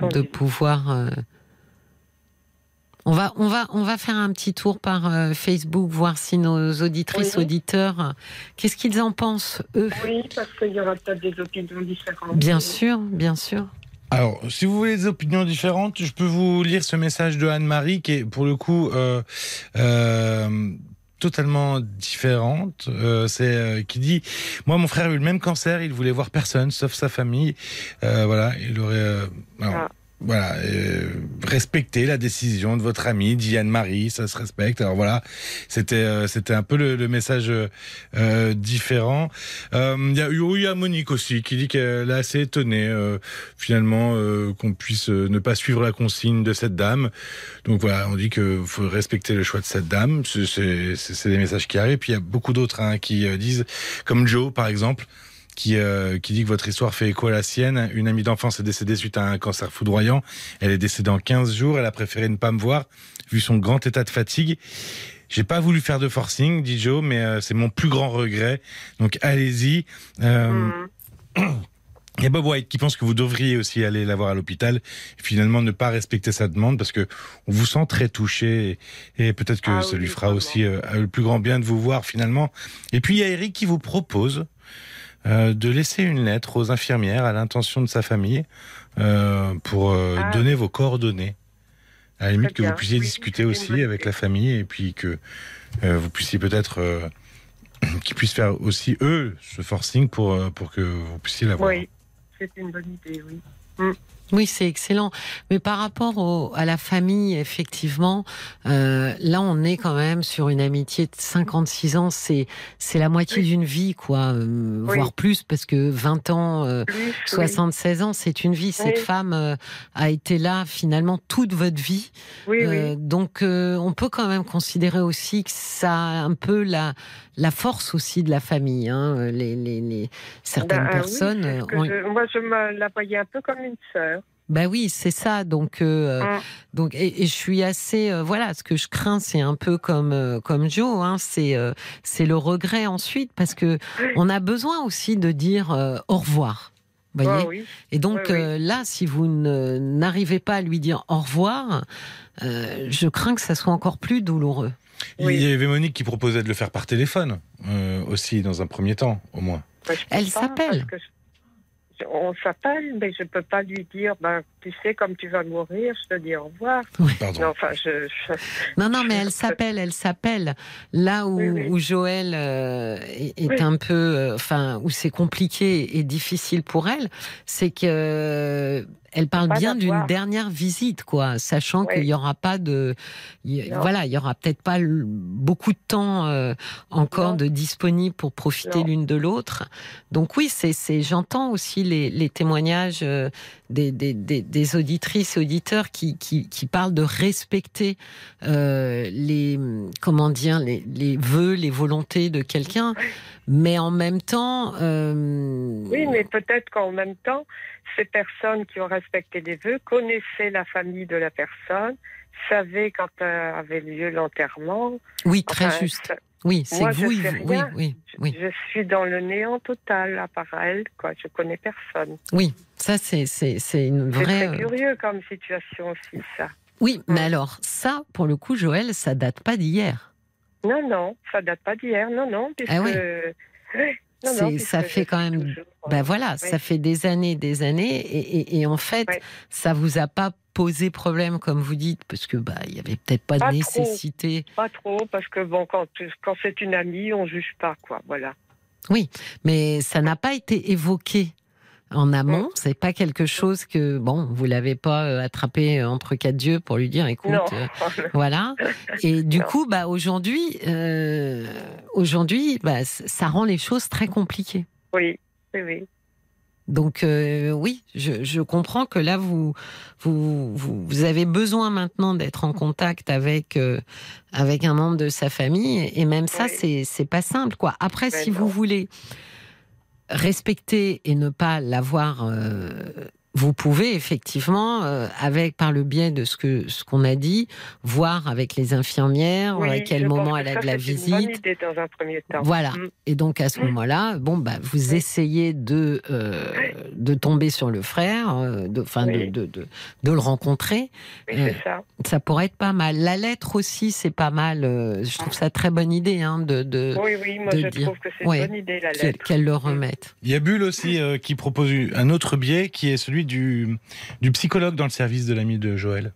de pouvoir. On va, on, va, on va faire un petit tour par euh, Facebook, voir si nos auditrices, Oui. auditeurs, qu'est-ce qu'ils en pensent, eux? Oui, parce qu'il y aura peut-être des opinions différentes. Bien sûr, bien sûr. Alors, si vous voulez des opinions différentes, je peux vous lire ce message de Anne-Marie qui est pour le coup euh, euh, totalement différente. Euh, c'est euh, qui dit moi mon frère a eu le même cancer, il voulait voir personne sauf sa famille. Euh, voilà, il aurait euh, alors, Ah. Voilà euh, respecté la décision de votre amie, dit Anne-Marie, ça se respecte. Alors voilà, c'était euh, c'était un peu le, le message euh, euh, différent. Euh, Il y a Monique aussi qui dit qu'elle est assez étonnée finalement qu'on puisse ne pas suivre la consigne de cette dame. Donc voilà, on dit qu'il faut respecter le choix de cette dame. C'est- des messages qui arrivent. Puis il y a beaucoup d'autres hein, qui disent, comme Joe par exemple, qui, euh, qui dit que votre histoire fait écho à la sienne. Une amie d'enfance est décédée suite à un cancer foudroyant. Elle est décédée en 15 jours. Elle a préféré ne pas me voir vu son grand état de fatigue. J'ai pas voulu faire de forcing, dit Joe, mais euh, c'est mon plus grand regret. Donc allez-y. Euh, Mm. il y a Bob White qui pense que vous devriez aussi aller la voir à l'hôpital et finalement ne pas respecter sa demande parce que on vous sent très touché et, et peut-être que Ah ça oui, lui fera aussi euh, le plus grand bien de vous voir finalement. Et puis il y a Eric qui vous propose euh, de laisser une lettre aux infirmières à l'intention de sa famille euh, pour euh, Ah. donner vos coordonnées. À la limite que vous puissiez Oui, discuter aussi avec la famille et puis que vous puissiez peut-être qu'ils puissent faire aussi eux ce forcing pour pour que vous puissiez l'avoir. Oui, c'est une bonne idée, oui. Oui, c'est excellent. Mais par rapport au- à la famille, effectivement, euh, là, on est quand même sur une amitié de 56 ans. C'est c'est la moitié Oui. d'une vie, quoi, euh, Oui. voire plus, parce que 20 ans, euh, Plus, oui. 76 ans, c'est une vie. Cette femme euh, a été là finalement toute votre vie. Oui, Euh, donc, euh, on peut quand même considérer aussi que ça a un peu la, la force aussi de la famille. Hein. Les, les, les- certaines Ben, personnes. ont- je- moi, je me la voyais un peu comme une sœur. Bah oui, c'est ça. Donc, euh, donc, et, et je suis assez, euh, voilà, ce que je crains, c'est un peu comme euh, comme Joe, hein, c'est euh, c'est le regret ensuite, parce que on a besoin aussi de dire euh, au revoir. Vous voyez Ah oui. Et donc oui. là, si vous n'arrivez pas à lui dire au revoir, euh, je crains que ça soit encore plus douloureux. Oui. Il y avait Monique qui proposait de le faire par téléphone euh, aussi dans un premier temps, au moins. Peux Elle s'appelle. je- On s'appelle, mais je peux pas lui dire, ben, tu sais, comme tu vas mourir, je te dis au revoir. Non, enfin, je, je- Non, non, mais elle s'appelle, elle s'appelle. Là où, Oui, oui. où Joël euh, est, un peu, euh, enfin, où c'est compliqué et difficile pour elle, c'est que euh, elle parle bien d'une dernière visite, quoi, sachant qu'il y aura pas de, voilà, il y aura peut-être pas beaucoup de temps encore Non. de disponible pour profiter l'une de l'autre. Donc oui, c'est, j'entends aussi les, les témoignages des, des, des, des auditrices et auditeurs qui, qui, qui parlent de respecter euh, les comment dire les, les vœux, les volontés de quelqu'un, mais en même temps. euh, Oui, mais peut-être qu'en même temps, ces personnes qui ont respecté les vœux connaissaient la famille de la personne, savaient quand euh, avait lieu l'enterrement. oui, très Enfin, juste. Oui, c'est je vous, oui, oui, oui, Je suis dans le néant total à part elle, quoi. Je connais personne. oui. Ça, c'est c'est c'est une C'est vraie. très euh, curieux comme situation aussi, ça. Oui, mais alors ça, pour le coup, Joël, ça date pas d'hier. Non, non, ça date pas d'hier, non, non, puisque... Ah oui. Non, non, ça fait quand même- toujours, euh, Ben voilà, Oui. ça fait des années, des années, et, et- et en fait, Ouais. ça vous a pas posé problème, comme vous dites, parce que bah il y avait peut-être pas de trop. nécessité. Pas trop, parce que bon, quand, quand c'est une amie, on juge pas, quoi, voilà. Mais ça n'a pas été évoqué en amont. C'est pas quelque chose que bon, vous l'avez pas euh, attrapé entre quatre yeux pour lui dire, écoute. euh, Voilà. Et du Non. coup, bah aujourd'hui, euh, aujourd'hui, bah, ça rend les choses très compliquées. oui, oui, oui. Donc euh, oui, je, je comprends que là vous vous, vous, avez besoin maintenant d'être en contact avec euh, avec un membre de sa famille et même ça Oui. c'est c'est pas simple quoi. Après Ben si non. vous voulez respecter et ne pas l'avoir euh, vous pouvez effectivement, euh, avec par le biais de ce que ce qu'on a dit, voir avec les infirmières Oui, à quel moment que elle a ça, de la c'est Une bonne visite. idée dans un premier temps. Voilà. Mm. Et donc à ce Mm. moment-là, bon bah vous essayez de euh, de tomber sur le frère, euh, de enfin Oui. de, de, de de le rencontrer. Oui, Euh, c'est ça. Ça pourrait être pas mal. La lettre aussi, c'est pas mal. je trouve ça très bonne idée hein, de de Oui, oui, moi de je dire. trouve que c'est Ouais. une bonne idée, la qu'elle lettre. qu'elle le remette. Il y a Bulle aussi euh, qui propose un autre biais qui est celui du, du psychologue dans le service de l'ami de Joël.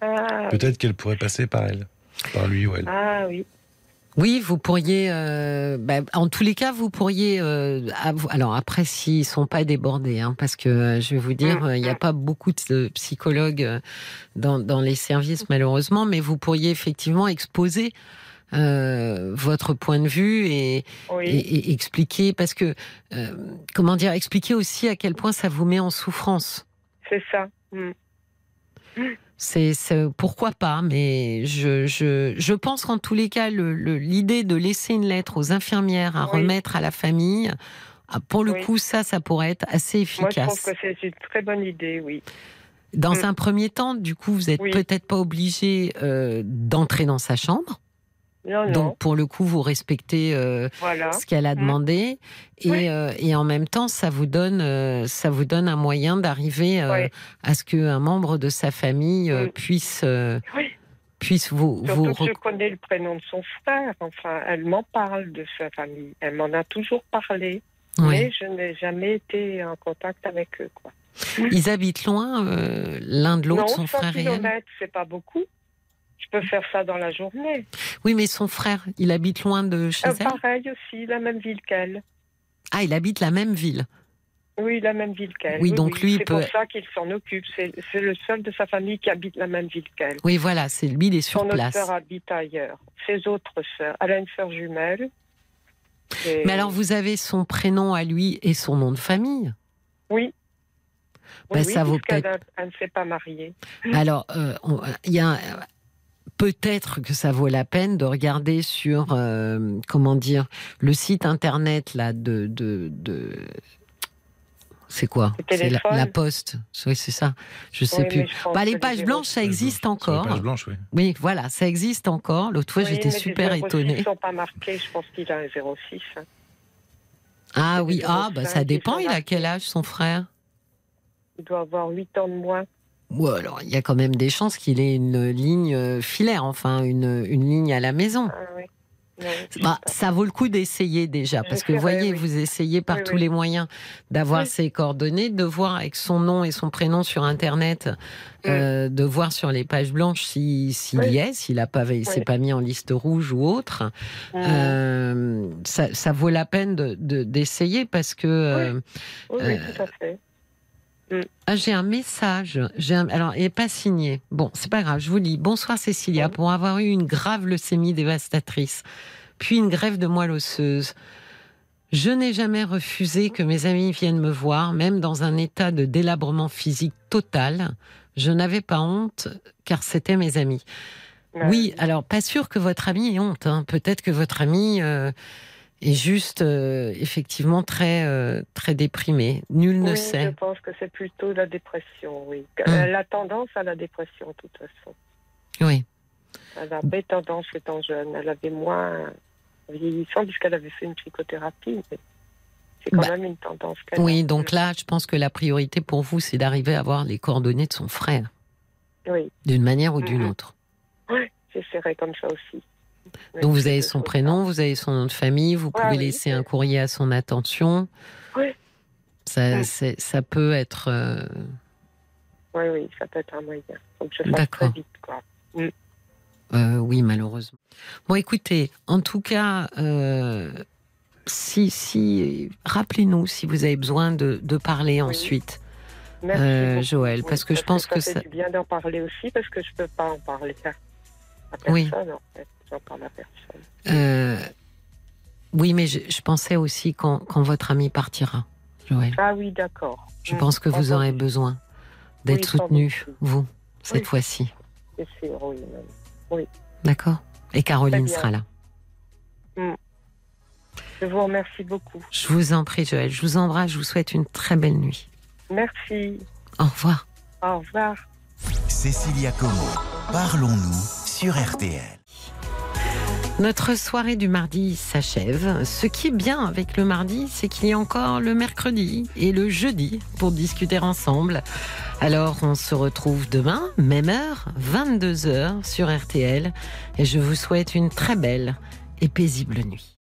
Ah, Peut-être qu'elle pourrait passer par elle, par lui ou elle. ah oui. Oui, vous pourriez. euh, bah, en tous les cas, vous pourriez. euh, alors après, s'ils sont pas débordés, hein, parce que euh, je vais vous dire, Mm, euh, il n'y a pas beaucoup de psychologues dans, dans les services malheureusement, mais vous pourriez effectivement exposer euh, votre point de vue et, Oui, et- et expliquer, parce que euh, comment dire, expliquer aussi à quel point ça vous met en souffrance. c'est ça. Mm. C'est pourquoi pas, mais je, je, je pense qu'en tous les cas, le- le- l'idée de laisser une lettre aux infirmières à Oui. remettre à la famille, ah, pour le Oui. coup, ça, ça pourrait être assez Moi, je efficace. que c'est une très bonne idée, oui. Dans Mm. un premier temps, du coup, vous n'êtes Oui. peut-être pas obligé euh, d'entrer dans sa chambre. Non, non, Donc, pour le coup, vous respectez euh, voilà. ce qu'elle a Mm. demandé, et, Oui. euh, et en même temps, ça vous donne, euh, ça vous donne un moyen d'arriver Oui. à ce qu'un membre de sa famille euh, Mm. puisse, Oui. puisse vous, Surtout vous que je connais le prénom de son frère. Enfin, elle m'en parle de sa famille. Elle m'en a toujours parlé, Oui. mais je n'ai jamais été en contact avec eux. Quoi. Ils habitent loin, l'un de l'autre, son 100 frère et elle? c'est pas beaucoup. Je peux faire ça dans la journée. Oui, mais son frère, il habite loin de chez Euh, elle. pareil aussi, la même ville qu'elle. Ah, il habite la même ville. Oui, la même ville qu'elle. Oui, donc lui, c'est peut- pour ça qu'il s'en occupe. C'est c'est le seul de sa famille qui habite la même ville qu'elle. Oui, voilà, c'est lui, il est sur Son autre place. sœur habite ailleurs. Ses autres sœurs. Elle a une sœur jumelle. Et- Mais alors, vous avez son prénom à lui et son nom de famille. Oui. Ben, oui, ça vaut a- Elle ne s'est pas mariée. Alors, euh, il y a peut-être que ça vaut la peine de regarder sur euh, comment dire le site internet là de de, de... c'est quoi? C'est la, la poste. Oui, c'est ça. Je sais Oui, plus. Bah, les pages blanches, ça existe encore. page blanche, oui. Oui, voilà, ça existe encore. L'autre fois, Oui, j'étais les super 06 étonnée. ne sont pas marqués. Je pense qu'il a un 06. hein. Ah oui, ah bah 05 ça dépend. Il a quel âge son frère? Il doit avoir 8 ans de moins. Ou alors, il y a quand même des chances qu'il ait une ligne euh, filaire, enfin une, une ligne à la maison. Ah, oui. Bah, ça vaut le coup d'essayer déjà, parce que vous voyez, oui. vous essayez par Oui, tous oui. les moyens d'avoir ses coordonnées, de voir avec son nom et son prénom sur Internet, euh, de voir sur les pages blanches si- s'il y est, s'il a pas, s'est pas mis en liste rouge ou autre. Hum, Euh, ça, ça vaut la peine de- de- d'essayer parce que. euh, tout à fait. Ah, j'ai un message. J'ai un- alors, il n'est pas signé. Bon, c'est pas grave. Je vous lis. Bonsoir Cécilia. Pour avoir eu une grave leucémie dévastatrice, puis une grève de moelle osseuse, Je n'ai jamais refusé que mes amis viennent me voir, même dans un état de délabrement physique total. Je n'avais pas honte, car c'était mes amis. Ouais. Oui, alors pas sûr que votre ami ait honte. hein. Peut-être que votre ami euh, est juste euh, effectivement très très très déprimé. Nul ne Oui, sait. Je pense que c'est plutôt la dépression, oui. Hum. Elle a tendance à la dépression, de toute façon. Oui. Elle avait tendance étant jeune. Elle avait moins vieillissant puisqu'elle avait fait une psychothérapie. mais C'est quand Bah, même une tendance a. Oui, donc là, je pense que la priorité pour vous, c'est d'arriver à avoir les coordonnées de son frère, Oui, d'une manière ou d'une Mhm. autre. ouais, j'essaierai comme ça aussi. Donc vous avez son prénom, vous avez son nom de famille, vous Ah pouvez oui, laisser un courrier à son attention. Oui. Ça, Mm. ça peut être. euh, Oui, oui, ça peut être un moyen. D'accord. très vite, quoi. euh, oui, malheureusement. Bon, écoutez, en tout cas, euh, si, si, rappelez-nous si vous avez besoin de, de parler Oui. ensuite, Merci euh. Joël, parce que je pense que ça ça. fait du bien d'en parler aussi parce que je peux pas en parler à, à Oui. personne en fait. À personne. euh, oui, mais je, je pensais aussi quand, quand votre ami partira, Joël. Ah oui, d'accord. Je Mm, pense que vous aurez besoin d'être Oui, soutenu, vous, cette Oui. fois-ci. C'est sûr, oui. même. D'accord Et Caroline sera là. Je vous remercie beaucoup. Je vous en prie, Joël. Je vous embrasse. Je vous souhaite une très belle nuit. Merci. Au revoir. Au revoir. Cécilia Como, parlons-nous sur RTL. Notre soirée du mardi s'achève. Ce qui est bien avec le mardi, c'est qu'il y a encore le mercredi et le jeudi pour discuter ensemble. Alors, on se retrouve demain, même heure, 22h sur RTL. Et je vous souhaite une très belle et paisible nuit.